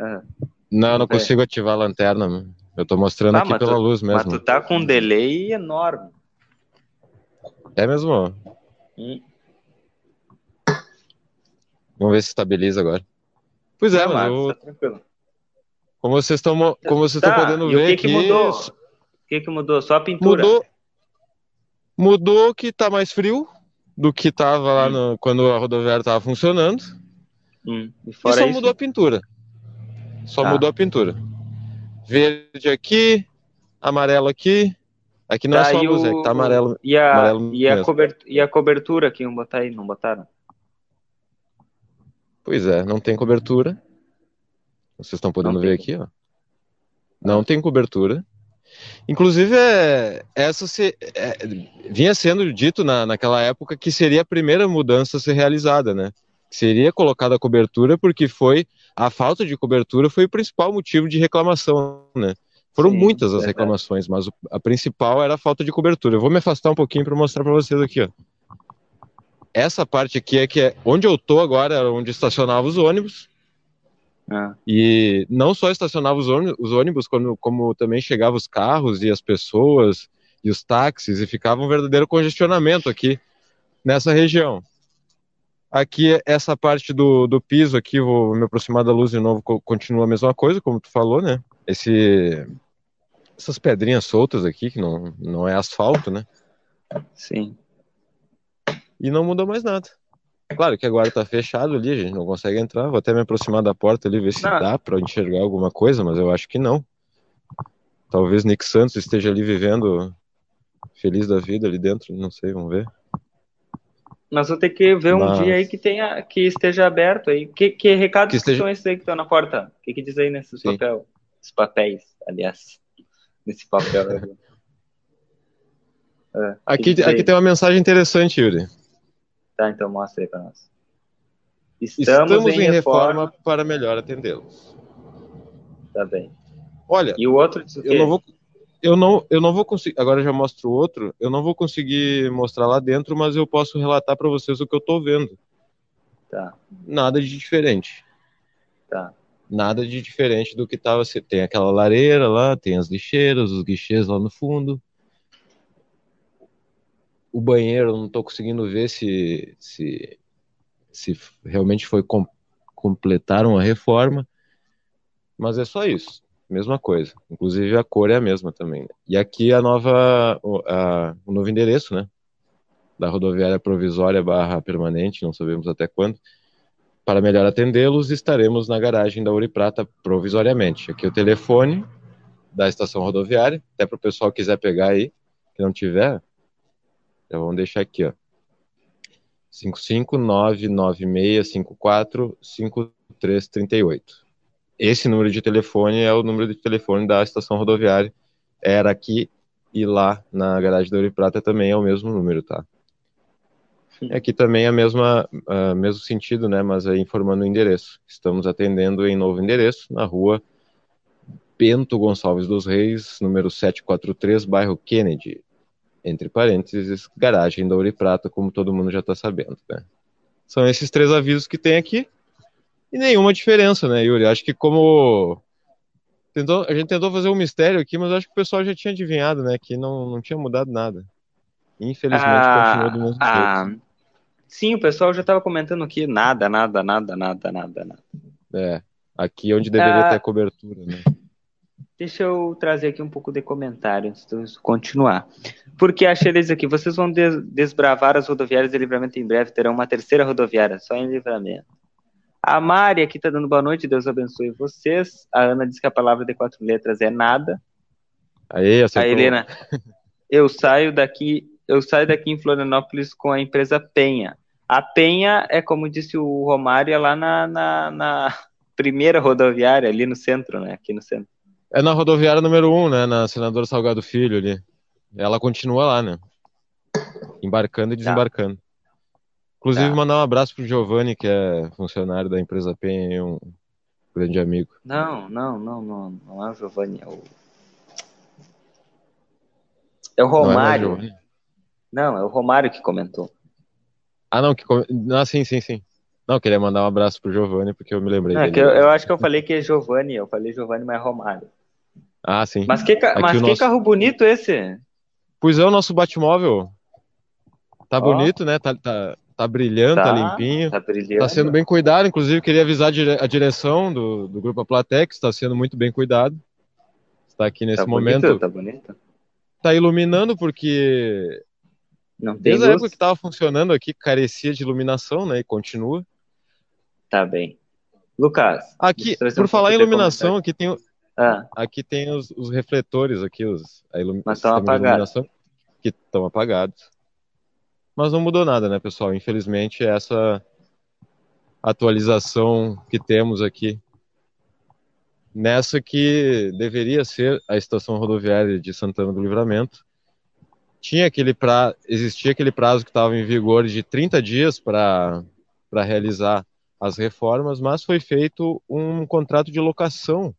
Ah. Não, eu não É. consigo ativar a lanterna. Eu tô mostrando Tá, aqui mas pela tu- luz Mas mesmo. tu tá com um delay enorme. É mesmo? Hum. Vamos ver se estabiliza agora. Pois é, eu- tá tranquilo. como vocês estão mo- como vocês estão Tá, podendo e o ver que que aqui, mudou? O que que mudou? Só a pintura? mudou mudou que tá mais frio do que tava lá Hum. no- quando a rodoviária tava funcionando. Hum, E E só isso? mudou a pintura. Só Tá. mudou a pintura. Verde aqui, amarelo aqui. Aqui não Tá, é só luz, é o- que tá amarelo. E a, amarelo e a, cobertura, e a cobertura que iam botar aí, não botaram? Pois é, não tem cobertura. Vocês estão podendo ver aqui, ó. Não tem cobertura. Inclusive, é, essa se- é, vinha sendo dito na, naquela época que seria a primeira mudança a ser realizada, né? Que seria colocada a cobertura porque foi a falta de cobertura foi o principal motivo de reclamação, né? Foram Sim, muitas as reclamações, mas a principal era a falta de cobertura. Eu vou me afastar um pouquinho para mostrar para vocês aqui, ó. Essa parte aqui é que é onde eu tô agora, era onde estacionava os ônibus. Ah, E não só estacionava os ônibus, os ônibus como, como também chegavam os carros e as pessoas e os táxis e ficava um verdadeiro congestionamento aqui nessa região. Aqui, essa parte do, do piso aqui, vou me aproximar da luz de novo, co- continua a mesma coisa, como tu falou, né? Esse, essas pedrinhas soltas aqui, que não, não é asfalto, né? sim. E não mudou mais nada. Claro que agora tá fechado ali, a gente não consegue entrar. Vou até me aproximar da porta ali, ver se Não. dá pra enxergar alguma coisa, mas eu acho que não. Talvez Nick Santos esteja ali vivendo feliz da vida ali dentro, não sei, vamos ver. Nós vamos ter que ver um Mas- dia aí que tenha, que esteja aberto aí. Que, que recados Que esteja- são esses aí que estão na porta? O que, que diz aí nesses Sim. papel? Esses papéis, aliás. Nesse papel. *laughs* É, Aqui, que aqui tem uma mensagem interessante, Yuri. Tá, então mostra aí pra nós. Estamos, em reforma, para melhor atendê-los. Tá bem. Olha, E o outro eu não vou eu não eu não vou conseguir agora eu já mostro o outro eu não vou conseguir mostrar lá dentro mas eu posso relatar para vocês o que eu tô vendo Tá, nada de diferente tá. nada de diferente do que tava se- tem aquela lareira lá tem as lixeiras os guichês lá no fundo o banheiro não tô conseguindo ver se se se realmente foi com, completaram a reforma mas é só isso mesma coisa. Inclusive a cor é a mesma também. E aqui a nova, a- o novo endereço, né? Da rodoviária provisória barra permanente, não sabemos até quando. Para melhor atendê-los, estaremos na garagem da e Prata provisoriamente. Aqui o telefone da estação rodoviária, até para o pessoal quiser pegar aí, que não tiver, já vamos deixar aqui, ó. 55996545338 esse número de telefone é o número de telefone da estação rodoviária. Era aqui e lá na garagem da Ouro e Prata também é o mesmo número, tá? E aqui também é a mesma, ah, mesmo sentido, né? Mas aí informando o endereço. Estamos atendendo em novo endereço, na rua Bento Gonçalves dos Reis, número 743, bairro Kennedy. Entre parênteses, garagem da Ouro e Prata, como todo mundo já está sabendo, né? São esses três avisos que tem aqui. E nenhuma diferença, né, Yuri? Acho que como. Tentou, a gente tentou fazer um mistério aqui, mas acho que o pessoal já tinha adivinhado, né? Que não, não tinha mudado nada. Infelizmente Ah, continua do mesmo ah, jeito. Sim, o pessoal já estava comentando aqui, nada, nada, nada, nada, nada, nada. É, aqui onde deveria Ah. ter cobertura, né? Deixa eu trazer aqui um pouco de comentário antes de continuar. Porque a Xerez aqui, vocês vão des- desbravar as rodoviárias de livramento em breve, terão uma terceira rodoviária, só em livramento. A Mari aqui tá dando boa noite, Deus abençoe vocês. A Ana diz que a palavra de quatro letras é nada. Aí, A acertou. Helena, eu saio daqui, eu saio daqui em Florianópolis com a empresa Penha. A Penha é, como disse o Romário, é lá na, na, na primeira rodoviária, ali no centro, né? Aqui no centro. É na rodoviária número 1, um, né? Na Senador Salgado Filho ali. Ela continua lá, né? Embarcando e desembarcando. Inclusive, Tá. mandar um abraço pro Giovanni, que é funcionário da empresa Penha e um grande amigo. Não, não, não, não, não é o Giovanni, é o. É o Não é Romário. Giovanni? Não, é o Romário que comentou. Ah, não, que come- ah, sim, sim, sim. Não, queria mandar um abraço pro Giovanni, porque eu me lembrei Não, é eu, eu acho que eu falei que é Giovanni, eu falei Giovanni, mas é Romário. Ah, sim. Mas que, Aqui mas que nosso- carro bonito esse? Pois é, o nosso Batmóvel. Tá Ó. bonito, né? Tá, tá, tá brilhando, tá, limpinho. Tá brilhando. Tá sendo bem cuidado, inclusive queria avisar a dire- a direção do, do Grupo Aplatex, está sendo muito bem cuidado. Está aqui nesse Tá momento. bonito, tá bonito. Tá iluminando porque Não tem desde a luz? época que estava funcionando aqui carecia de iluminação, né? E continua. Tá bem. Lucas. Aqui, por um falar em iluminação, aqui tem, Ah, aqui tem os, os refletores aqui, os, a ilumi- Mas o tão sistema de apagados. iluminação, que estão apagados. Mas não mudou nada, né, pessoal? Infelizmente, essa atualização que temos aqui nessa que deveria ser a estação rodoviária de Santana do Livramento. Tinha aquele pra... existia aquele prazo que estava em vigor de 30 dias para realizar as reformas, mas foi feito um contrato de locação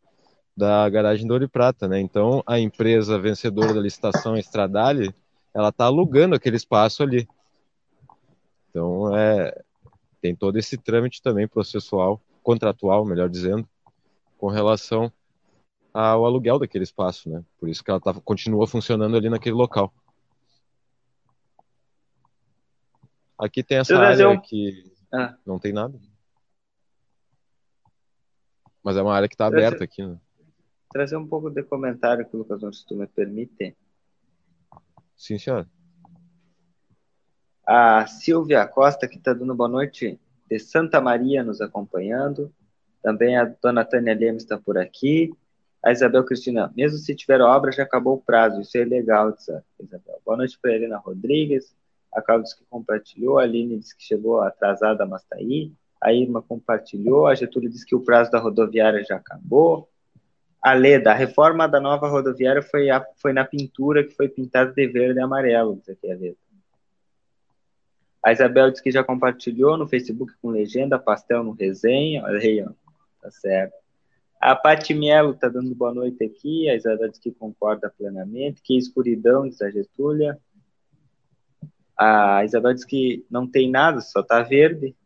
da garagem Douro e Prata, né? Então a empresa vencedora da licitação, Estradale, ela está alugando aquele espaço ali. Então é tem todo esse trâmite também processual, contratual, melhor dizendo, com relação ao aluguel daquele espaço, né? Por isso que ela tá, continua funcionando ali naquele local. Aqui tem essa área um- que Ah. não tem nada. Mas é uma área que está aberta aqui, né? Trazer um pouco de comentário que o Lucas se tu me permite. Sim, senhor. A Silvia Costa, que está dando boa noite, de Santa Maria, nos acompanhando. Também a dona Tânia Lemos está por aqui. A Isabel Cristina, mesmo se tiver obra, já acabou o prazo. Isso é legal, Isabel. Boa noite para a Helena Rodrigues. A Carlos que compartilhou. A Aline disse que chegou atrasada, mas está aí. A Irma compartilhou. A Getúlio disse que o prazo da rodoviária já acabou. A Leda, a reforma da nova rodoviária foi, a- foi na pintura que foi pintada de verde e amarelo, diz aqui a. A Isabel disse que já compartilhou no Facebook com legenda, pastel no resenha. Olha aí, ó. Tá certo. A Paty Mielo tá dando boa noite aqui. A Isabel disse que concorda plenamente. Que escuridão, diz a Getúlia. A Isabel disse que não tem nada, só tá verde.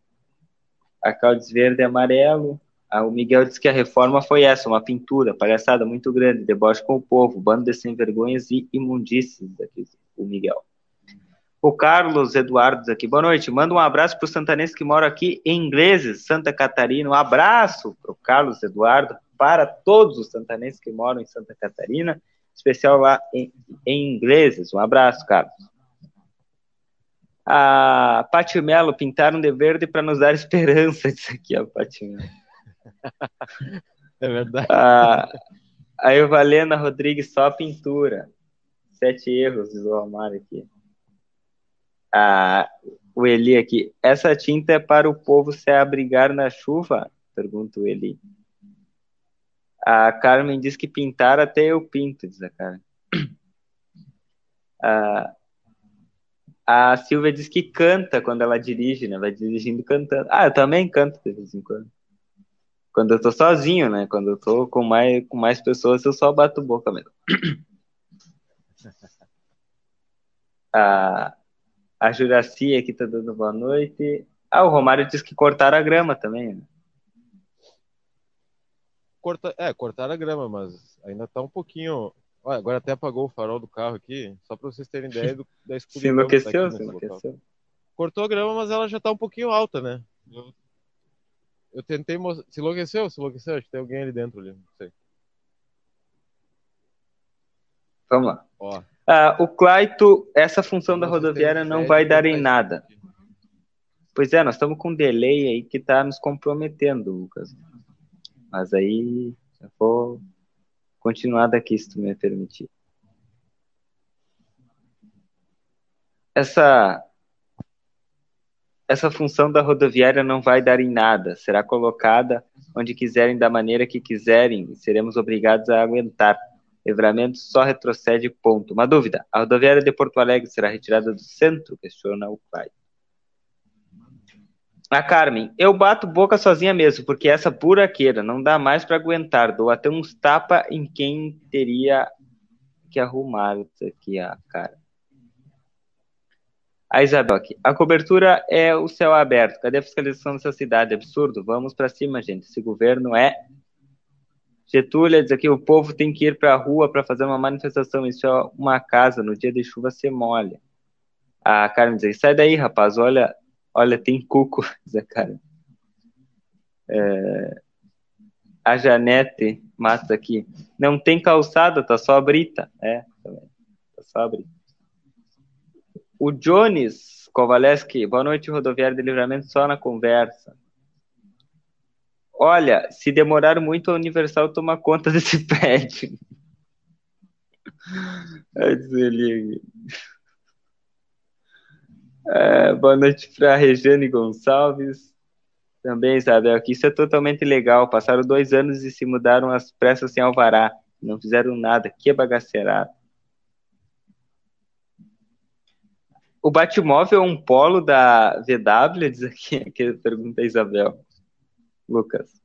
A Cal diz verde e amarelo. Ah, o Miguel disse que a reforma foi essa, uma pintura, palhaçada muito grande, deboche com o povo, bando de sem vergonhas e imundícies, aqui, o Miguel. O Carlos Eduardo aqui, boa noite. Manda um abraço para o santanense que mora aqui em Ingleses, Santa Catarina. Um abraço para o Carlos Eduardo, para todos os santanenses que moram em Santa Catarina, especial lá em, em Ingleses. Um abraço, Carlos. A Pati Melo, pintaram de verde para nos dar esperança. *laughs* Isso aqui, a Pati Melo. *laughs* É verdade. A, a Evalena Rodrigues, só pintura. Sete erros, diz o Romário aqui. A, o Eli aqui. Essa tinta é para o povo se abrigar na chuva? Pergunta o Eli. A Carmen diz que pintar até eu pinto, diz a Carmen. A, a Silvia diz que canta quando ela dirige, né? Vai dirigindo cantando. Ah, eu também canto de vez em quando. Quando eu tô sozinho, né? Quando eu tô com mais, com mais pessoas, eu só bato boca mesmo. *coughs* A, a Juraci aqui tá dando boa noite. Ah, o Romário disse que cortaram a grama também. Né? Corta... É, cortaram a grama, mas ainda tá um pouquinho. Olha, agora até apagou o farol do carro aqui, só para vocês terem ideia do, da Se *laughs* escuridão. que tá enlouqueceu, aqui se nesse local. enlouqueceu. cortou a grama, mas ela já tá um pouquinho alta, né? Eu, eu tentei mostrar. Se enlouqueceu? Se enlouqueceu? Acho que tem alguém ali dentro ali. Não sei. Vamos lá. Ah, o Claito, essa função da rodoviária não vai dar em nada. Pois é, nós estamos com um delay aí que está nos comprometendo, Lucas. Mas aí eu vou continuar daqui, se tu me permitir. Essa, essa função da rodoviária não vai dar em nada. Será colocada onde quiserem, da maneira que quiserem, e seremos obrigados a aguentar. Livramento só retrocede, ponto. Uma dúvida: a rodoviária de Porto Alegre será retirada do centro? Questiona o Clyde. A Carmen, eu bato boca sozinha mesmo, porque essa buraqueira não dá mais para aguentar. Dou até uns tapa em quem teria que arrumar isso aqui, a cara. A Isabel aqui. A cobertura é o céu aberto. Cadê a fiscalização dessa cidade? Absurdo. Vamos para cima, gente. Esse governo é. Getúlio diz aqui: o povo tem que ir para a rua para fazer uma manifestação. Isso é uma casa. No dia de chuva se molha. A Carmen diz: sai daí, rapaz. Olha, Olha, tem cuco, *laughs* Zé cara. É, a Janete Massa aqui. Não tem calçada, tá só a brita. É, tá só a brita. O Jones Kovaleski, boa noite, rodoviário de livramento, só na conversa. Olha, se demorar muito, a Universal toma conta *laughs* desse dizer é, boa noite para Regiane Gonçalves. Também, Isabel, que isso é totalmente legal. Passaram dois anos e se mudaram as pressas sem alvará. Não fizeram nada. Que bagaceirado. O Batmóvel é um polo da VW? Diz aqui, *laughs* que pergunta a Isabel. Lucas.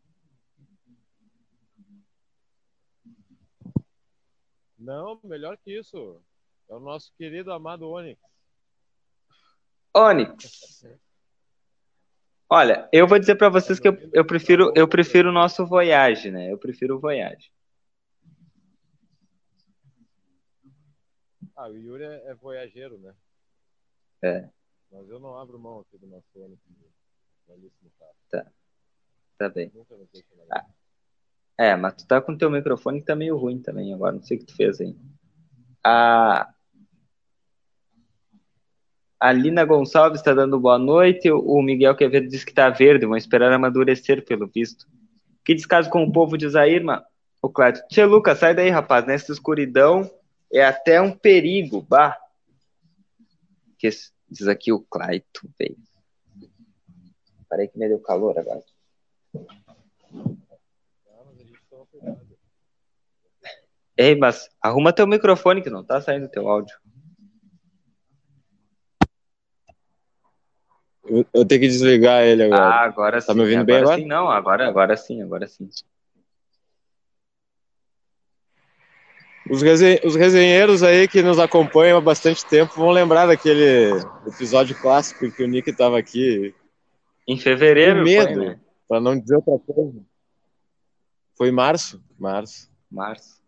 Não, melhor que isso. É o nosso querido amado Onix. Onix. Olha, eu vou dizer para vocês que eu, eu, prefiro eu prefiro o nosso Voyage, né? Eu prefiro o Voyage. Ah, o Yuri é, é voyageiro, né? É. Mas eu não abro mão aqui do nosso Onix. Tá. Tá bem. Ah. É, mas tu tá com teu microfone que tá meio ruim também agora. Não sei o que tu fez aí. A Lina Gonçalves está dando boa noite. O Miguel Quevedo diz que está verde. Vão esperar amadurecer, pelo visto. Que descaso com o povo de Zairma. O Cláudio. Tia Lucas, sai daí, rapaz. Nessa escuridão é até um perigo. Bah. Que diz aqui o Claito, veio. Parei que me deu calor agora. Ei, mas arruma teu microfone que não tá saindo teu áudio. Eu, eu tenho que desligar ele agora. Ah, agora sim. Tá me ouvindo bem agora? Sim, não, agora, agora sim, agora sim. Os, resen... os resenheiros aí que nos acompanham há bastante tempo vão lembrar daquele episódio clássico em que o Nick estava aqui. Em fevereiro, Com medo, né? para não dizer outra coisa. Foi março, março. Março.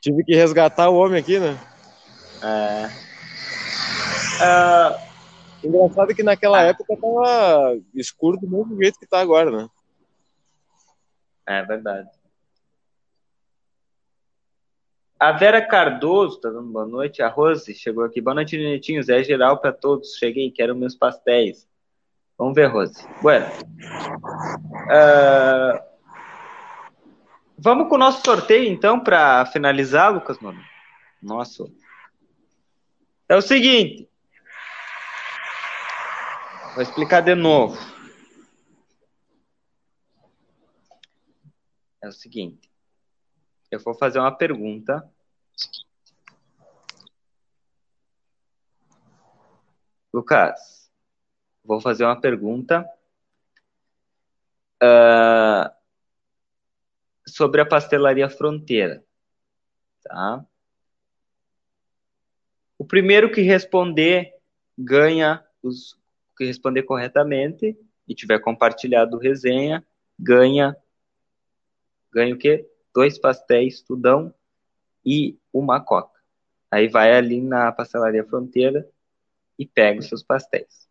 Tive que resgatar o homem aqui, né? É. Uh, Engraçado que naquela época tava escuro do mesmo jeito que tá agora, né? É verdade. A Vera Cardoso tá dando boa noite. A Rose chegou aqui. Boa noite, Netinhos. É geral para todos. Cheguei, quero meus pastéis. Vamos ver, Rose. Bueno. Uh... Vamos com o nosso sorteio, então, para finalizar, Lucas, mano. Nossa. É o seguinte. Vou explicar de novo. É o seguinte. Eu vou fazer uma pergunta. Lucas, vou fazer uma pergunta uh, sobre a pastelaria Fronteira. Tá? O primeiro que responder ganha os que responder corretamente e tiver compartilhado resenha, ganha ganha o quê? Dois pastéis tudão e uma coca. Aí vai ali na pastelaria Fronteira e pega os seus pastéis.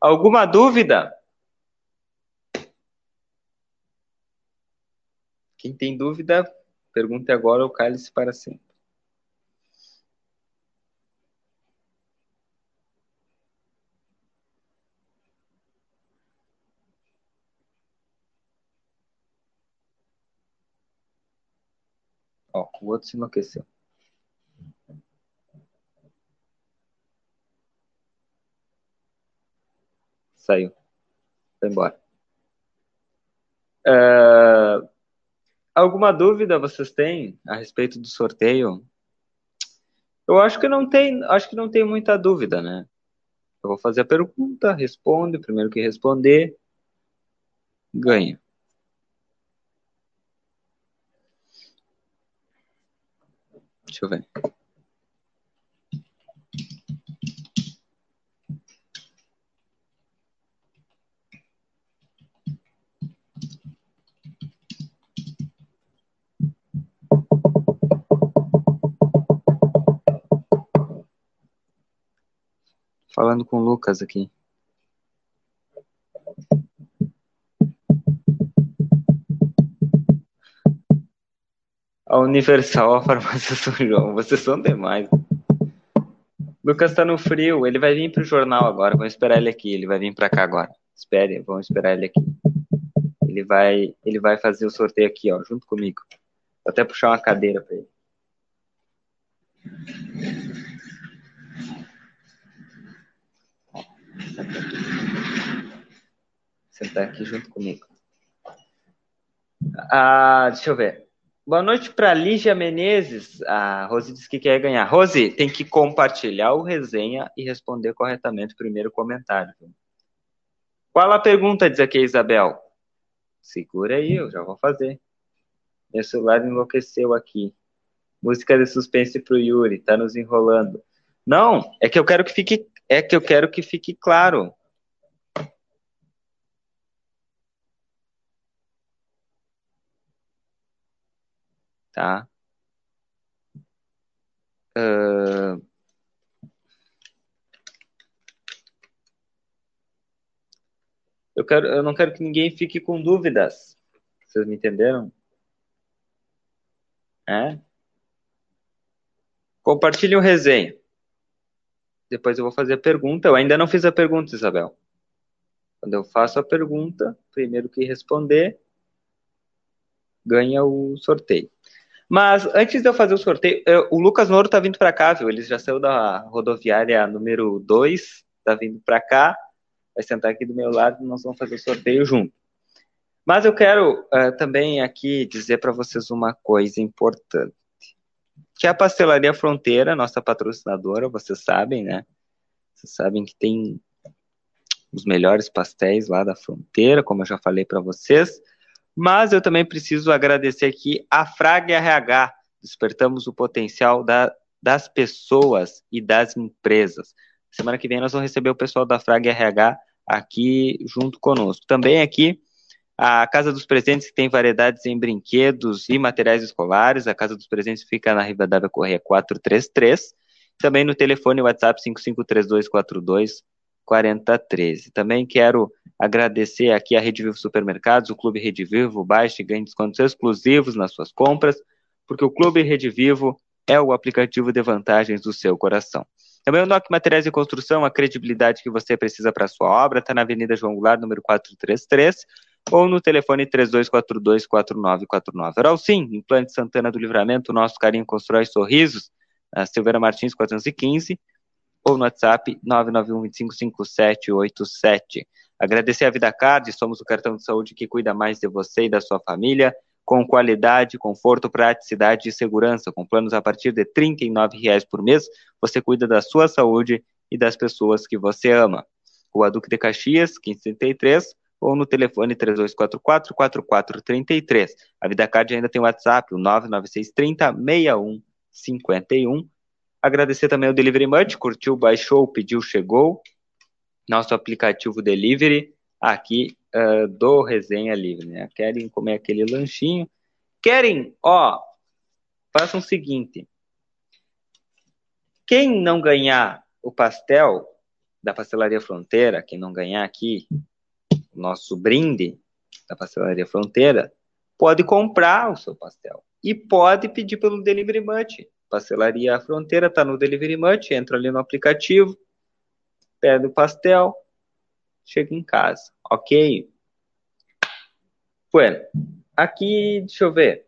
Alguma dúvida? Quem tem dúvida, pergunte agora ou cale-se para sempre. Ó, o outro se enlouqueceu. Saiu. Foi embora. Uh, alguma dúvida vocês têm a respeito do sorteio? Eu acho que não tem, acho que não tem muita dúvida, né? Eu vou fazer a pergunta, responde, primeiro que responder, ganha. Deixa eu ver. Falando com o Lucas aqui. Universal, a farmácia *laughs* São João. Vocês são demais. Lucas tá no frio. Ele vai vir pro jornal agora. Vamos esperar ele aqui. Ele vai vir para cá agora. Espere, vamos esperar ele aqui. Ele vai, ele vai fazer o sorteio aqui, ó, junto comigo. Vou até puxar uma cadeira para ele. Sentar aqui junto comigo. Ah, deixa eu ver. Boa noite para Lígia Menezes. A Rose disse que quer ganhar. Rose, tem que compartilhar o resenha e responder corretamente o primeiro comentário. Qual a pergunta, diz aqui a Isabel? Segura aí, eu já vou fazer. Meu celular enlouqueceu aqui. Música de suspense pro Yuri, tá nos enrolando. Não, é que eu quero que fique, é que eu quero que fique claro. Tá? Uh... Eu, quero, eu não quero que ninguém fique com dúvidas. Vocês me entenderam? É? Compartilhe o resenha. Depois eu vou fazer a pergunta. Eu ainda não fiz a pergunta, Isabel. Quando eu faço a pergunta, primeiro que responder, ganha o sorteio. Mas antes de eu fazer o sorteio, eu, o Lucas Noro tá vindo para cá, viu? Ele já saiu da rodoviária número 2, tá vindo para cá, vai sentar aqui do meu lado e nós vamos fazer o sorteio junto. Mas eu quero uh, também aqui dizer para vocês uma coisa importante. Que a Pastelaria Fronteira, nossa patrocinadora, vocês sabem, né? Vocês sabem que tem os melhores pastéis lá da fronteira, como eu já falei para vocês. Mas eu também preciso agradecer aqui a Frag RH. Despertamos o potencial da, das pessoas e das empresas. Semana que vem nós vamos receber o pessoal da Frag RH aqui junto conosco. Também aqui a Casa dos Presentes, que tem variedades em brinquedos e materiais escolares. A Casa dos Presentes fica na Rivadavia Correia 433. Também no telefone WhatsApp 553242 4013. Também quero agradecer aqui a Rede Vivo Supermercados, o Clube Rede Vivo, baixe e ganhe descontos exclusivos nas suas compras, porque o Clube Rede Vivo é o aplicativo de vantagens do seu coração. Também o NOC Materiais de Construção, a credibilidade que você precisa para sua obra, está na Avenida João Goulart, número 433, ou no telefone 3242-4949. Oral Sim, Implante Santana do Livramento, nosso carinho constrói sorrisos, Silveira Martins 415, ou no WhatsApp 991255787. Agradecer a Vida Card, somos o cartão de saúde que cuida mais de você e da sua família, com qualidade, conforto, praticidade e segurança. Com planos a partir de R$ 39,00 por mês, você cuida da sua saúde e das pessoas que você ama. Rua Duque de Caxias, 1533, ou no telefone 3244-4433. A Vida Card ainda tem o WhatsApp, o 99630 6151 Agradecer também ao Delivery Much, curtiu, baixou, pediu, chegou. Nosso aplicativo Delivery aqui uh, do Resenha Livre, né? Querem comer aquele lanchinho? Querem, ó, façam o seguinte. Quem não ganhar o pastel da Pastelaria Fronteira, quem não ganhar aqui, o nosso brinde da Pastelaria Fronteira, pode comprar o seu pastel e pode pedir pelo Delivery Much. Pastelaria Fronteira está no Delivery Much, entra ali no aplicativo, pede o pastel, chega em casa, ok? Bueno, aqui, deixa eu ver.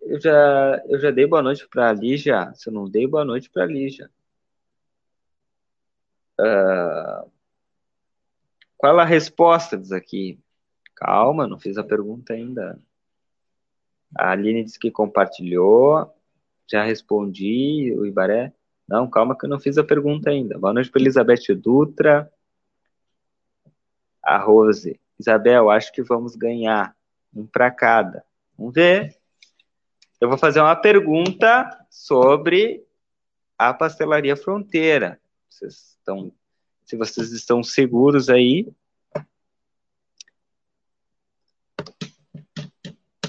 Eu já, eu já dei boa noite para a Lígia. Se eu não dei boa noite para a Lígia. Uh, qual a resposta diz aqui? Calma, não fiz a pergunta ainda. A Aline disse que compartilhou. Já respondi. O Ibaré. Não, calma que eu não fiz a pergunta ainda. Boa noite para Elizabeth Dutra. A Rose. Isabel, acho que vamos ganhar um para cada. Vamos ver. Eu vou fazer uma pergunta sobre a pastelaria fronteira. Vocês estão, se vocês estão seguros aí.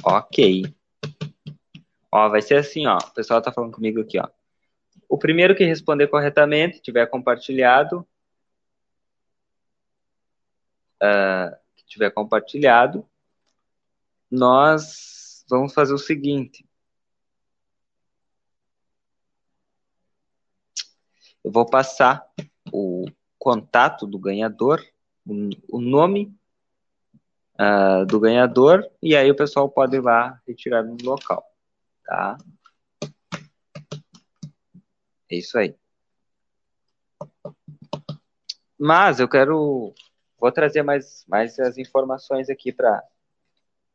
Ok. Ó, vai ser assim, ó. O pessoal tá falando comigo aqui, ó. O primeiro que responder corretamente, tiver compartilhado, uh, tiver compartilhado, nós vamos fazer o seguinte. Eu vou passar o contato do ganhador, o, o nome uh, do ganhador, e aí o pessoal pode ir lá retirar no local, tá? É isso aí. Mas eu quero, vou trazer mais, mais as informações aqui para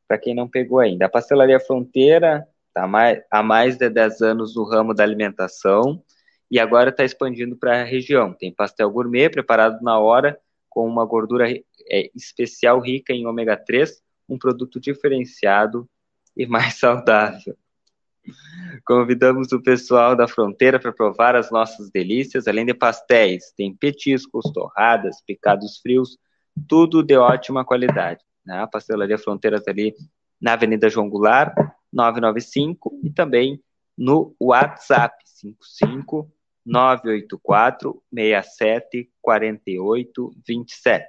para quem não pegou ainda. A Pastelaria Fronteira está mais, há mais de 10 anos no ramo da alimentação e agora está expandindo para a região. Tem pastel gourmet preparado na hora com uma gordura é, especial rica em ômega 3, um produto diferenciado e mais *laughs* saudável. Convidamos o pessoal da fronteira para provar as nossas delícias, além de pastéis, tem petiscos, torradas, picados frios, tudo de ótima qualidade. Né? A Pastelaria Fronteira está ali na Avenida João Goulart, 995, e também no WhatsApp, 55 984 67 48 27.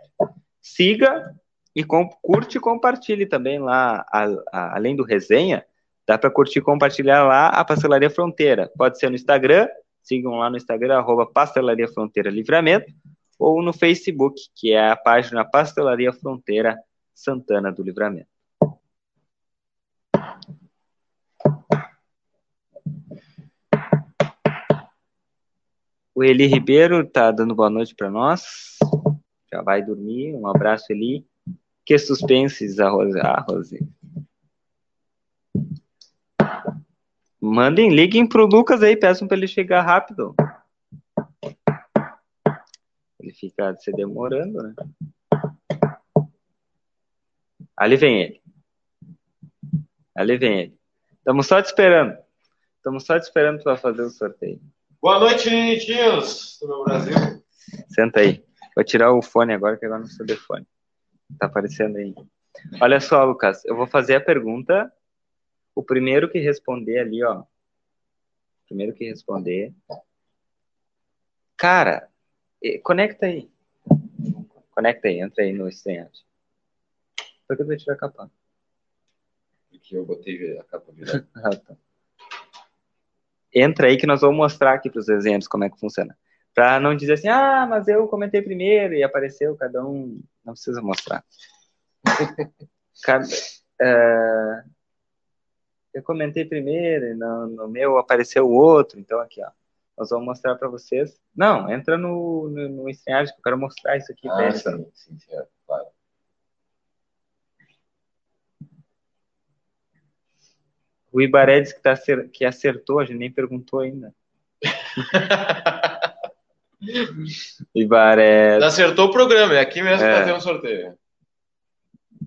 Siga e curte e compartilhe também lá, a, a, além do resenha, dá para curtir e compartilhar lá a Pastelaria Fronteira. Pode ser no Instagram, sigam lá no Instagram, arroba Pastelaria Fronteira Livramento, ou no Facebook, que é a página Pastelaria Fronteira Santana do Livramento. O Eli Ribeiro está dando boa noite para nós. Já vai dormir. Um abraço, Eli. Que suspenses, a Rose. Rose. Mandem, liguem pro Lucas aí, peçam para ele chegar rápido. Ele fica se demorando, né? Ali vem ele. Ali vem ele. Estamos só te esperando. Estamos só te esperando para fazer o sorteio. Boa noite, Ninitinhos do meu Brasil. Senta aí. Vou tirar o fone agora, que agora não sou de fone. Tá aparecendo aí. Olha só, Lucas, eu vou fazer a pergunta. O primeiro que responder ali, ó. Primeiro que responder. Cara, conecta aí. Conecta aí, entra aí no estranhante. Por que eu vou tirar a capa? Porque eu botei a capa virada. *laughs* ah, tá entra aí que nós vamos mostrar aqui para os exemplos como é que funciona. Para não dizer assim, ah, mas eu comentei primeiro e apareceu, cada um não precisa mostrar. *laughs* cada, é, eu comentei primeiro e no, no, meu apareceu o outro, então aqui, ó. Nós vamos mostrar para vocês. Não, entra no, no, no que eu quero mostrar isso aqui. Ah, sim, sim, sim, claro. O Ibaré disse que, tá, que acertou, a gente nem perguntou ainda. *laughs* Ibaré. Acertou o programa, é aqui mesmo é. para ter um sorteio.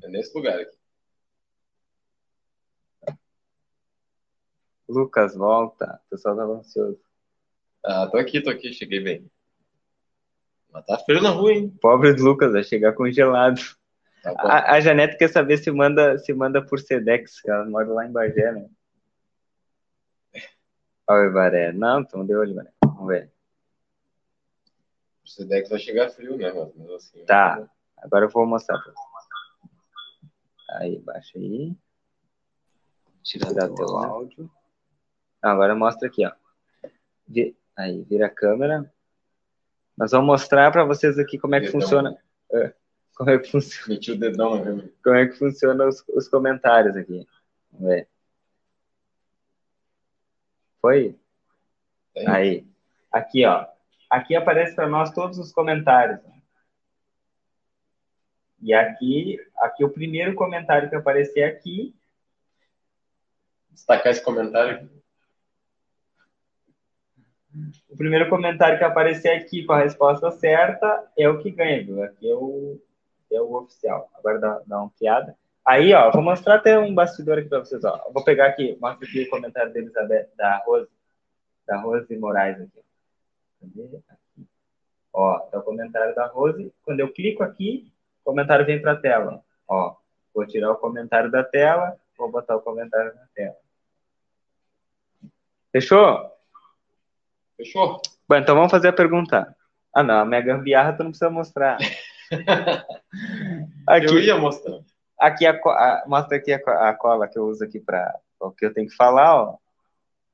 É nesse lugar aqui. Lucas, volta. O pessoal tava ansioso. Ah, tô aqui, tô aqui, cheguei bem. Mas tá frio na rua, hein? Pobre do Lucas, vai chegar congelado. Tá a, a Janete quer saber se manda, se manda por Sedex, que ela mora lá em Bagé, né? Olha o Ibaré. Não, então deu olho, Ibaré. Vamos ver. Esse deck vai chegar frio, né? Mas mesmo assim. Tá. Agora eu vou mostrar pra você. Aí, baixa aí. Tirar, teu áudio. áudio. Agora mostra aqui, ó. Aí, vira a câmera. Nós vamos mostrar para vocês aqui como é que Dedão. funciona. é, como é que funciona, Meti o dedão na câmera. como é que funciona os, os comentários aqui. Vamos ver. Foi? Tem? Aí. Aqui, ó. Aqui aparece para nós todos os comentários. E aqui, aqui o primeiro comentário que aparecer aqui Destacar esse comentário aqui. O primeiro comentário que aparecer aqui com a resposta certa é o que ganha, viu? Aqui é o, é o oficial. Agora dá, dá uma piada. Aí, ó, vou mostrar até um bastidor aqui para vocês, ó. Vou pegar aqui, mostra aqui o comentário Elizabeth, da Rose, da Rose Moraes aqui. Cadê? Aqui. Ó, tá o comentário da Rose. Quando eu clico aqui, o comentário vem para a tela. Ó, vou tirar o comentário da tela, vou botar o comentário na tela. Fechou? Fechou? Bom, então vamos fazer a pergunta. Ah, não, a minha gambiarra tu não precisa mostrar. *laughs* Eu Aqui, ia mostrar. aqui a, a- mostra aqui a, a cola que eu uso aqui para o que eu tenho que falar, ó.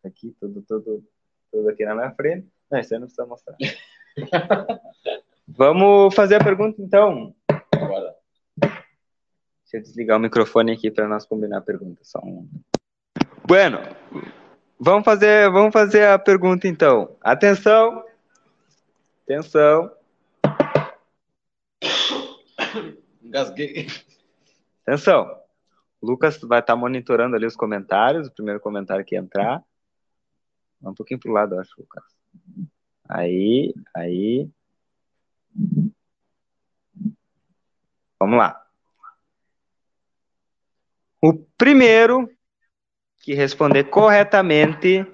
Aqui, tudo, tudo, tudo aqui na minha frente. Não, isso aí não precisa mostrar. *laughs* Vamos fazer a pergunta, então. Agora. Deixa eu desligar o microfone aqui para nós combinar a pergunta. Só um. Bueno, vamos fazer, vamos fazer a pergunta então. Atenção. Atenção. Engasguei. Atenção. O Lucas vai estar monitorando ali os comentários, o primeiro comentário que entrar. Um pouquinho pro lado, eu acho, Lucas. Aí, aí. Vamos lá. O primeiro que responder corretamente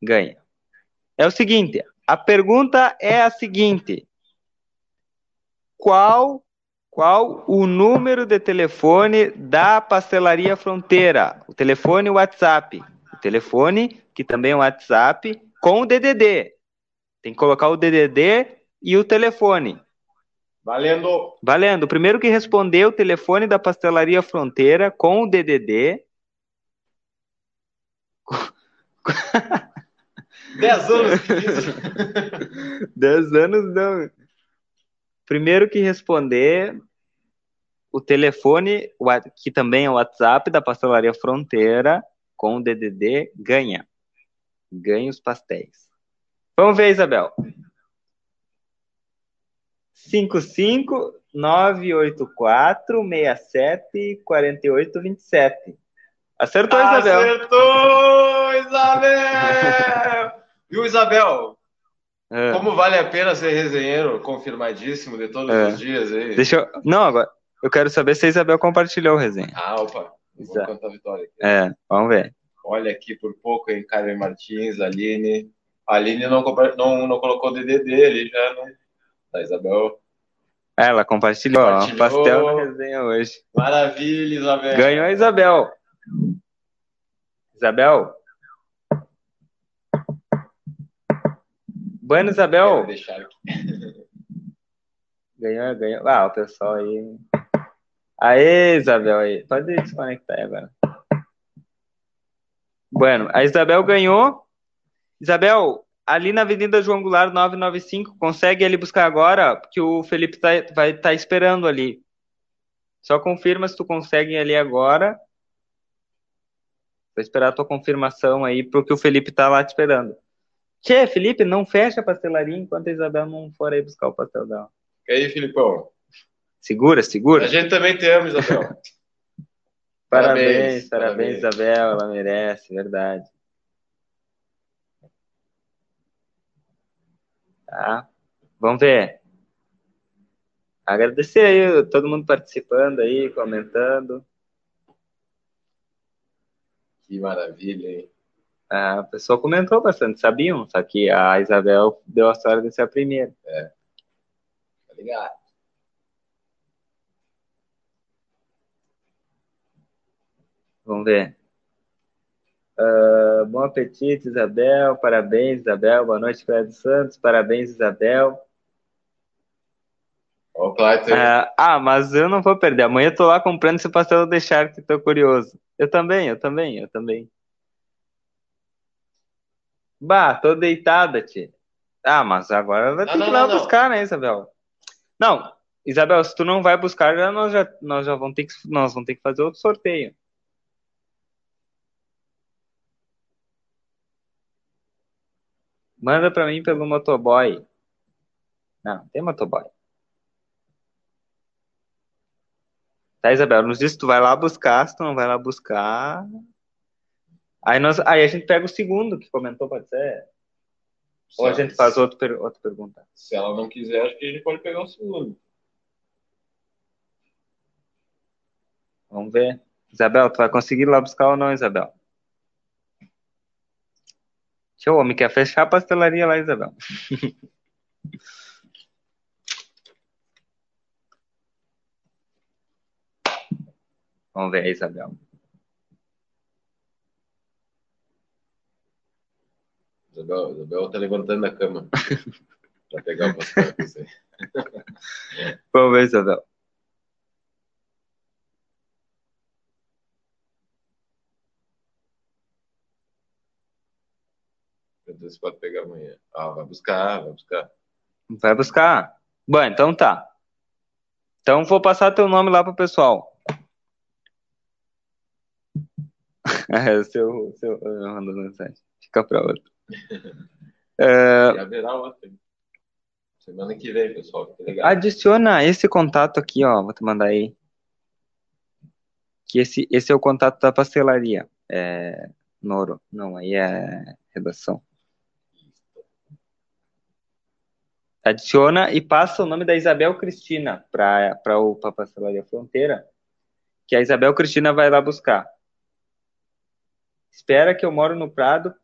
ganha. É o seguinte, a pergunta é a seguinte: qual qual o número de telefone da Pastelaria Fronteira? O telefone WhatsApp. O telefone, que também é WhatsApp, com o DDD. Tem que colocar o DDD e o telefone. Valendo. Valendo. O primeiro que responder o telefone da Pastelaria Fronteira com o DDD. 10 *laughs* anos que isso. *laughs* 10 anos não. Primeiro que responder o telefone, que também é o WhatsApp da Pastelaria Fronteira, com o DDD, ganha. Ganha os pastéis. Vamos ver, Isabel. 55 984 67 48 27. Acertou, Isabel. Acertou, *laughs* Isabel! Viu, Isabel? É. Como vale a pena ser resenheiro confirmadíssimo de todos É. os dias aí? Deixa eu. Não, agora. Eu quero saber se a Isabel compartilhou o resenha. Ah, opa. Vou Exato. contar a vitória aqui. É, vamos ver. Olha aqui por pouco, hein? Karen Martins, Aline. A Aline não, não, não colocou DDD ali já, né? Da Isabel. É, Ela compartilhou, ó, Compartilhou. pastel na resenha hoje. Maravilha, Isabel. Ganhou a Isabel. Isabel. Bueno, Isabel. deixar aqui. Ganhou, ganhou. Ah, o pessoal aí. Aê, Isabel aí. Pode desconectar aí agora. Bueno, a Isabel ganhou. Isabel, ali na Avenida João Goulart 995, consegue ali buscar agora, porque o Felipe tá- vai estar esperando ali. Só confirma se tu consegue ali agora. Vou esperar a tua confirmação aí, porque o Felipe tá lá te esperando. Tchê, Felipe, não fecha a pastelaria enquanto a Isabel não for aí buscar o pastel dela. E aí, Filipão? Segura, segura. A gente também te ama, Isabel. *laughs* Parabéns, Parabéns, parabéns, Isabel, ela merece, verdade. Tá? Vamos ver. Agradecer aí todo mundo participando aí, comentando. Que maravilha, hein? A pessoa comentou bastante, sabiam? Só que a Isabel deu a sorte de ser a primeira. Tá ligado? Vamos ver. Ah, Uh, bom apetite, Isabel. Parabéns, Isabel. Boa noite, Fred Santos. Parabéns, Isabel. Clayton. Uh, ah, mas eu não vou perder. Amanhã eu tô lá comprando esse pastel de Shark, tô curioso. Eu também, eu também, eu também. Bah, tô deitada, tia. Ah, mas agora vai ter Não, que ir não, lá não, não. buscar, né, Isabel? Não, Isabel, se tu não vai buscar, nós já, nós já vamos ter que, nós vamos ter que fazer outro sorteio. Manda pra mim pelo motoboy. Não, tem motoboy. Tá, Isabel, nos diz se tu vai lá buscar, se tu não vai lá buscar. Aí, nós, aí a gente pega o segundo que comentou, pode ser? Ou a gente faz outro, per- outra pergunta? Se ela não quiser, acho que a gente pode pegar o segundo. Vamos ver. Isabel, tu vai conseguir ir lá buscar ou não, Isabel? O homem quer fechar a pastelaria lá, Isabel. Vamos *laughs* ver Isabel. Isabel, Isabel tá levantando *laughs* da cama pra pegar o pastel. Vamos ver, Isabel. Então você pode pegar amanhã. Ah, vai buscar, vai buscar. Vai buscar? Bom, então tá. Então vou passar teu nome lá pro pessoal. É, *laughs* seu, seu, eu mando mensagem. Fica pra outro. *laughs* É, Já verá outra. Semana que vem, pessoal. Que adiciona esse contato aqui, ó. Vou te mandar aí. Que esse, esse é o contato da pastelaria. É, Noro. Não, aí é redação. Adiciona e passa o nome da Isabel Cristina para para a pastelaria Fronteira, que a Isabel Cristina vai lá buscar. Espera que eu moro no Prado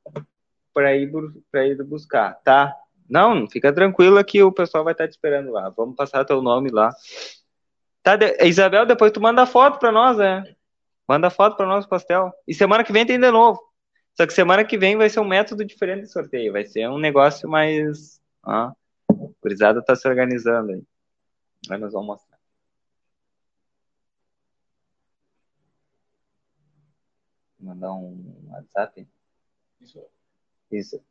para ir para ir buscar, tá? Não, fica tranquila que o pessoal vai estar te esperando lá. Vamos passar teu nome lá. Tá, de- Isabel, depois tu manda foto para nós, né? Manda foto para nós pastel. E semana que vem tem de novo. Só que semana que vem vai ser um método diferente de sorteio. Vai ser um negócio mais. Ó, a gurizada tá se organizando aí. Aí nós vamos mostrar. Mandar um WhatsApp. Isso. Isso.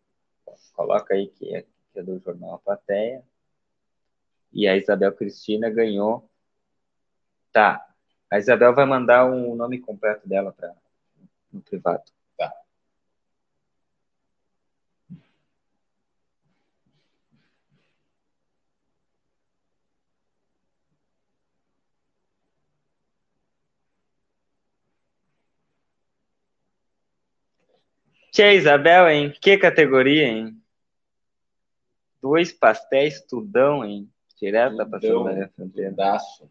Coloca aí que é, que é do Jornal A Plateia. E a Isabel Cristina ganhou. Tá. A Isabel vai mandar o nome completo dela para no privado. Tá. Tia Isabel, hein? Que categoria, hein? Dois pastéis, tudão, hein? Direto da pastelaria fronteira. Tudaço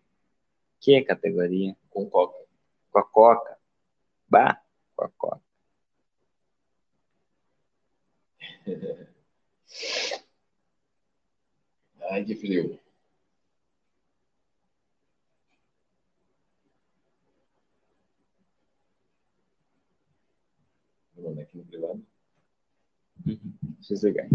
Que categoria? com coca. Com a coca. Bah, com a coca. *laughs* Ai, que frio. Mandar aqui no privado. Deixa eu desligar.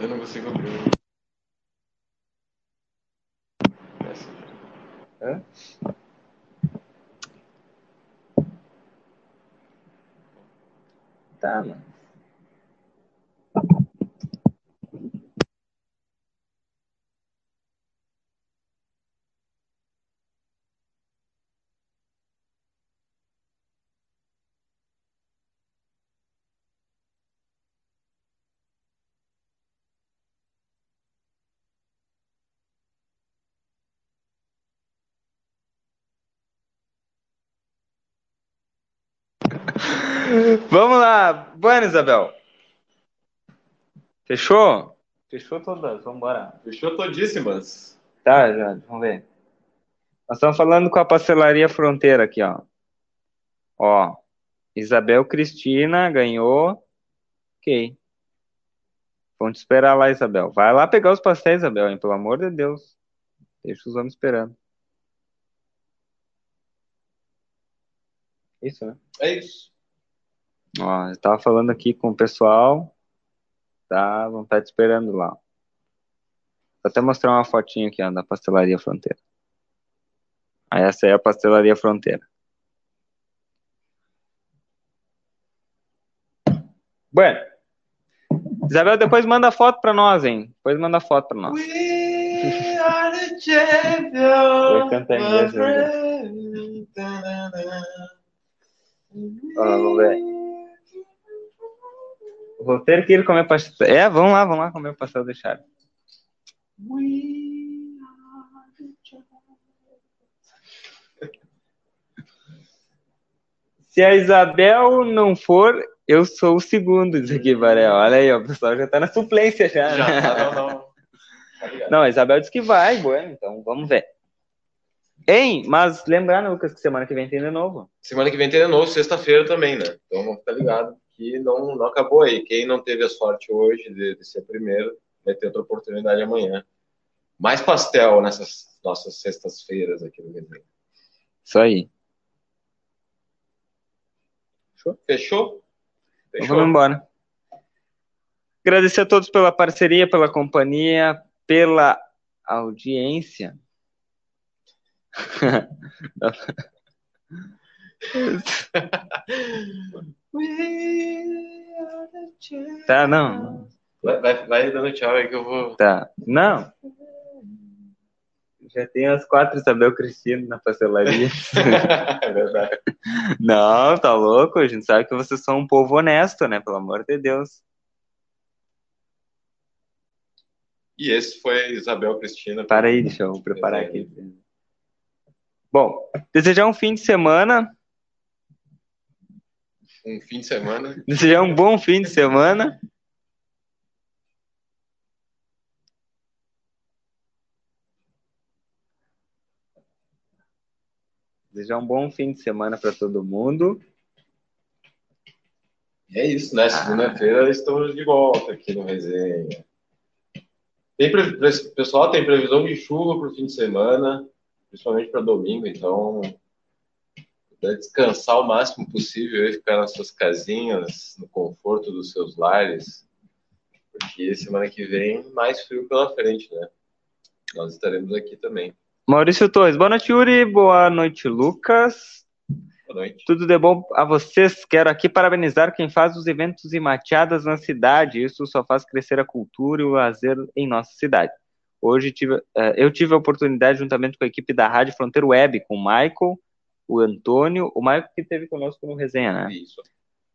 Eu não consigo abrir. Essa. Hã? Tá, mano. Vamos lá. Bueno, Isabel. Fechou? Fechou todas. Vamos embora. Fechou todíssimas. Tá, já. Vamos ver. Nós estamos falando com a pastelaria Fronteira aqui, ó. Ó. Isabel Cristina ganhou. Ok. Vamos te esperar lá, Isabel. Vai lá pegar os pastéis, Isabel, hein? Pelo amor de Deus. Deixa os homens esperando. Isso, né? É isso. Ó, eu tava falando aqui com o pessoal. Tá, vão estar te esperando lá. Vou até mostrar uma fotinha aqui, ó, da Pastelaria Fronteira. Aí essa é a Pastelaria Fronteira. Bueno. Isabel, depois manda foto pra nós, hein? Depois manda foto pra nós. We are the champions. Vou cantar em inglês, Ó, vamos ver. Vou ter que ir comer pastel. É, vamos lá, vamos lá comer o pastel do the champions. *laughs* Se a Isabel não for, eu sou o segundo, diz aqui, Varel. Olha aí, ó, o pessoal já tá na suplência já. Já, tá, não, não. Não, a Isabel disse que vai, bueno, então vamos ver. Hein, mas lembrar, né, Lucas, que semana que vem tem de novo. Semana que vem tem de novo, sexta-feira também, né? Então não fica ligado que não, não acabou aí. Quem não teve a sorte hoje de, de ser primeiro, vai ter outra oportunidade amanhã. Mais pastel nessas nossas sextas-feiras aqui no Resenha. Isso aí. Fechou? Então Fechou? vamos embora. Agradecer a todos pela parceria, pela companhia, pela audiência. *laughs* *laughs* Tá, não. Vai, vai, vai dando tchau aí que eu vou. Tá. Não. Já tem as quatro Isabel Cristina na pastelaria. *laughs* é verdade. Não, tá louco? A gente sabe que vocês são um povo honesto, né? Pelo amor de Deus. E esse foi Isabel Cristina. Para aí, deixa eu preparar aqui. Bom, desejar um fim de semana, Um fim de semana. *laughs* desejar um bom fim de semana. Desejar um bom fim de semana para todo mundo. E é isso, né? Segunda-feira estamos de volta aqui no Resenha. Tem pre- Pessoal, tem previsão de chuva para o fim de semana, principalmente para domingo, então puder descansar o máximo possível e ficar nas suas casinhas, no conforto dos seus lares, porque semana que vem mais frio pela frente, né? Nós estaremos aqui também. Maurício Torres, boa noite, Yuri. Boa noite, Lucas. Boa noite. Tudo de bom a vocês. Quero aqui parabenizar quem faz os eventos e mateadas na cidade. Isso só faz crescer a cultura e o lazer em nossa cidade. Hoje tive, eh, eu tive a oportunidade, juntamente com a equipe da Rádio Fronteira Web, com o Michael, o Antônio, o Michael que esteve conosco no resenha, né? Isso.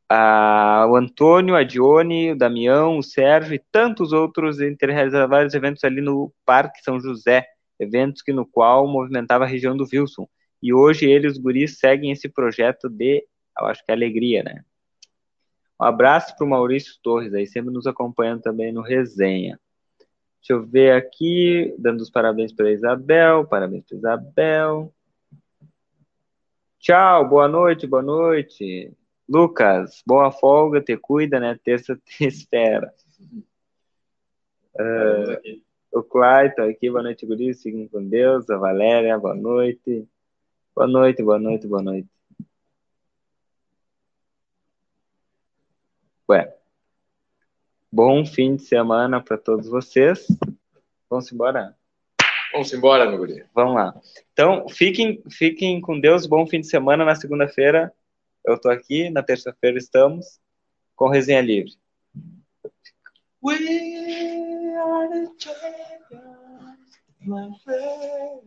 Ah, o Antônio, a Dione, o Damião, o Sérgio e tantos outros entre realizar vários eventos ali no Parque São José, eventos que no qual movimentava a região do Wilson. E hoje ele e os guris seguem esse projeto de, eu acho que é alegria, né? Um abraço para o Maurício Torres, aí sempre nos acompanhando também no resenha. Deixa eu ver aqui, dando os parabéns para Isabel, parabéns para Isabel. Tchau, boa noite, boa noite. Lucas, boa folga, te cuida, né? Terça *laughs* te espera. Aqui. O Clayton aqui, boa noite, guris, seguindo com Deus. A Valéria, boa noite. Boa noite, boa noite, boa noite. Ué, bom fim de semana para todos vocês. Vamos embora? Vamos embora, meu guri. Vamos lá. Então, fiquem, fiquem com Deus. Bom fim de semana. Na segunda-feira eu tô aqui. Na terça-feira estamos com Resenha Livre. We are the champions, my friend.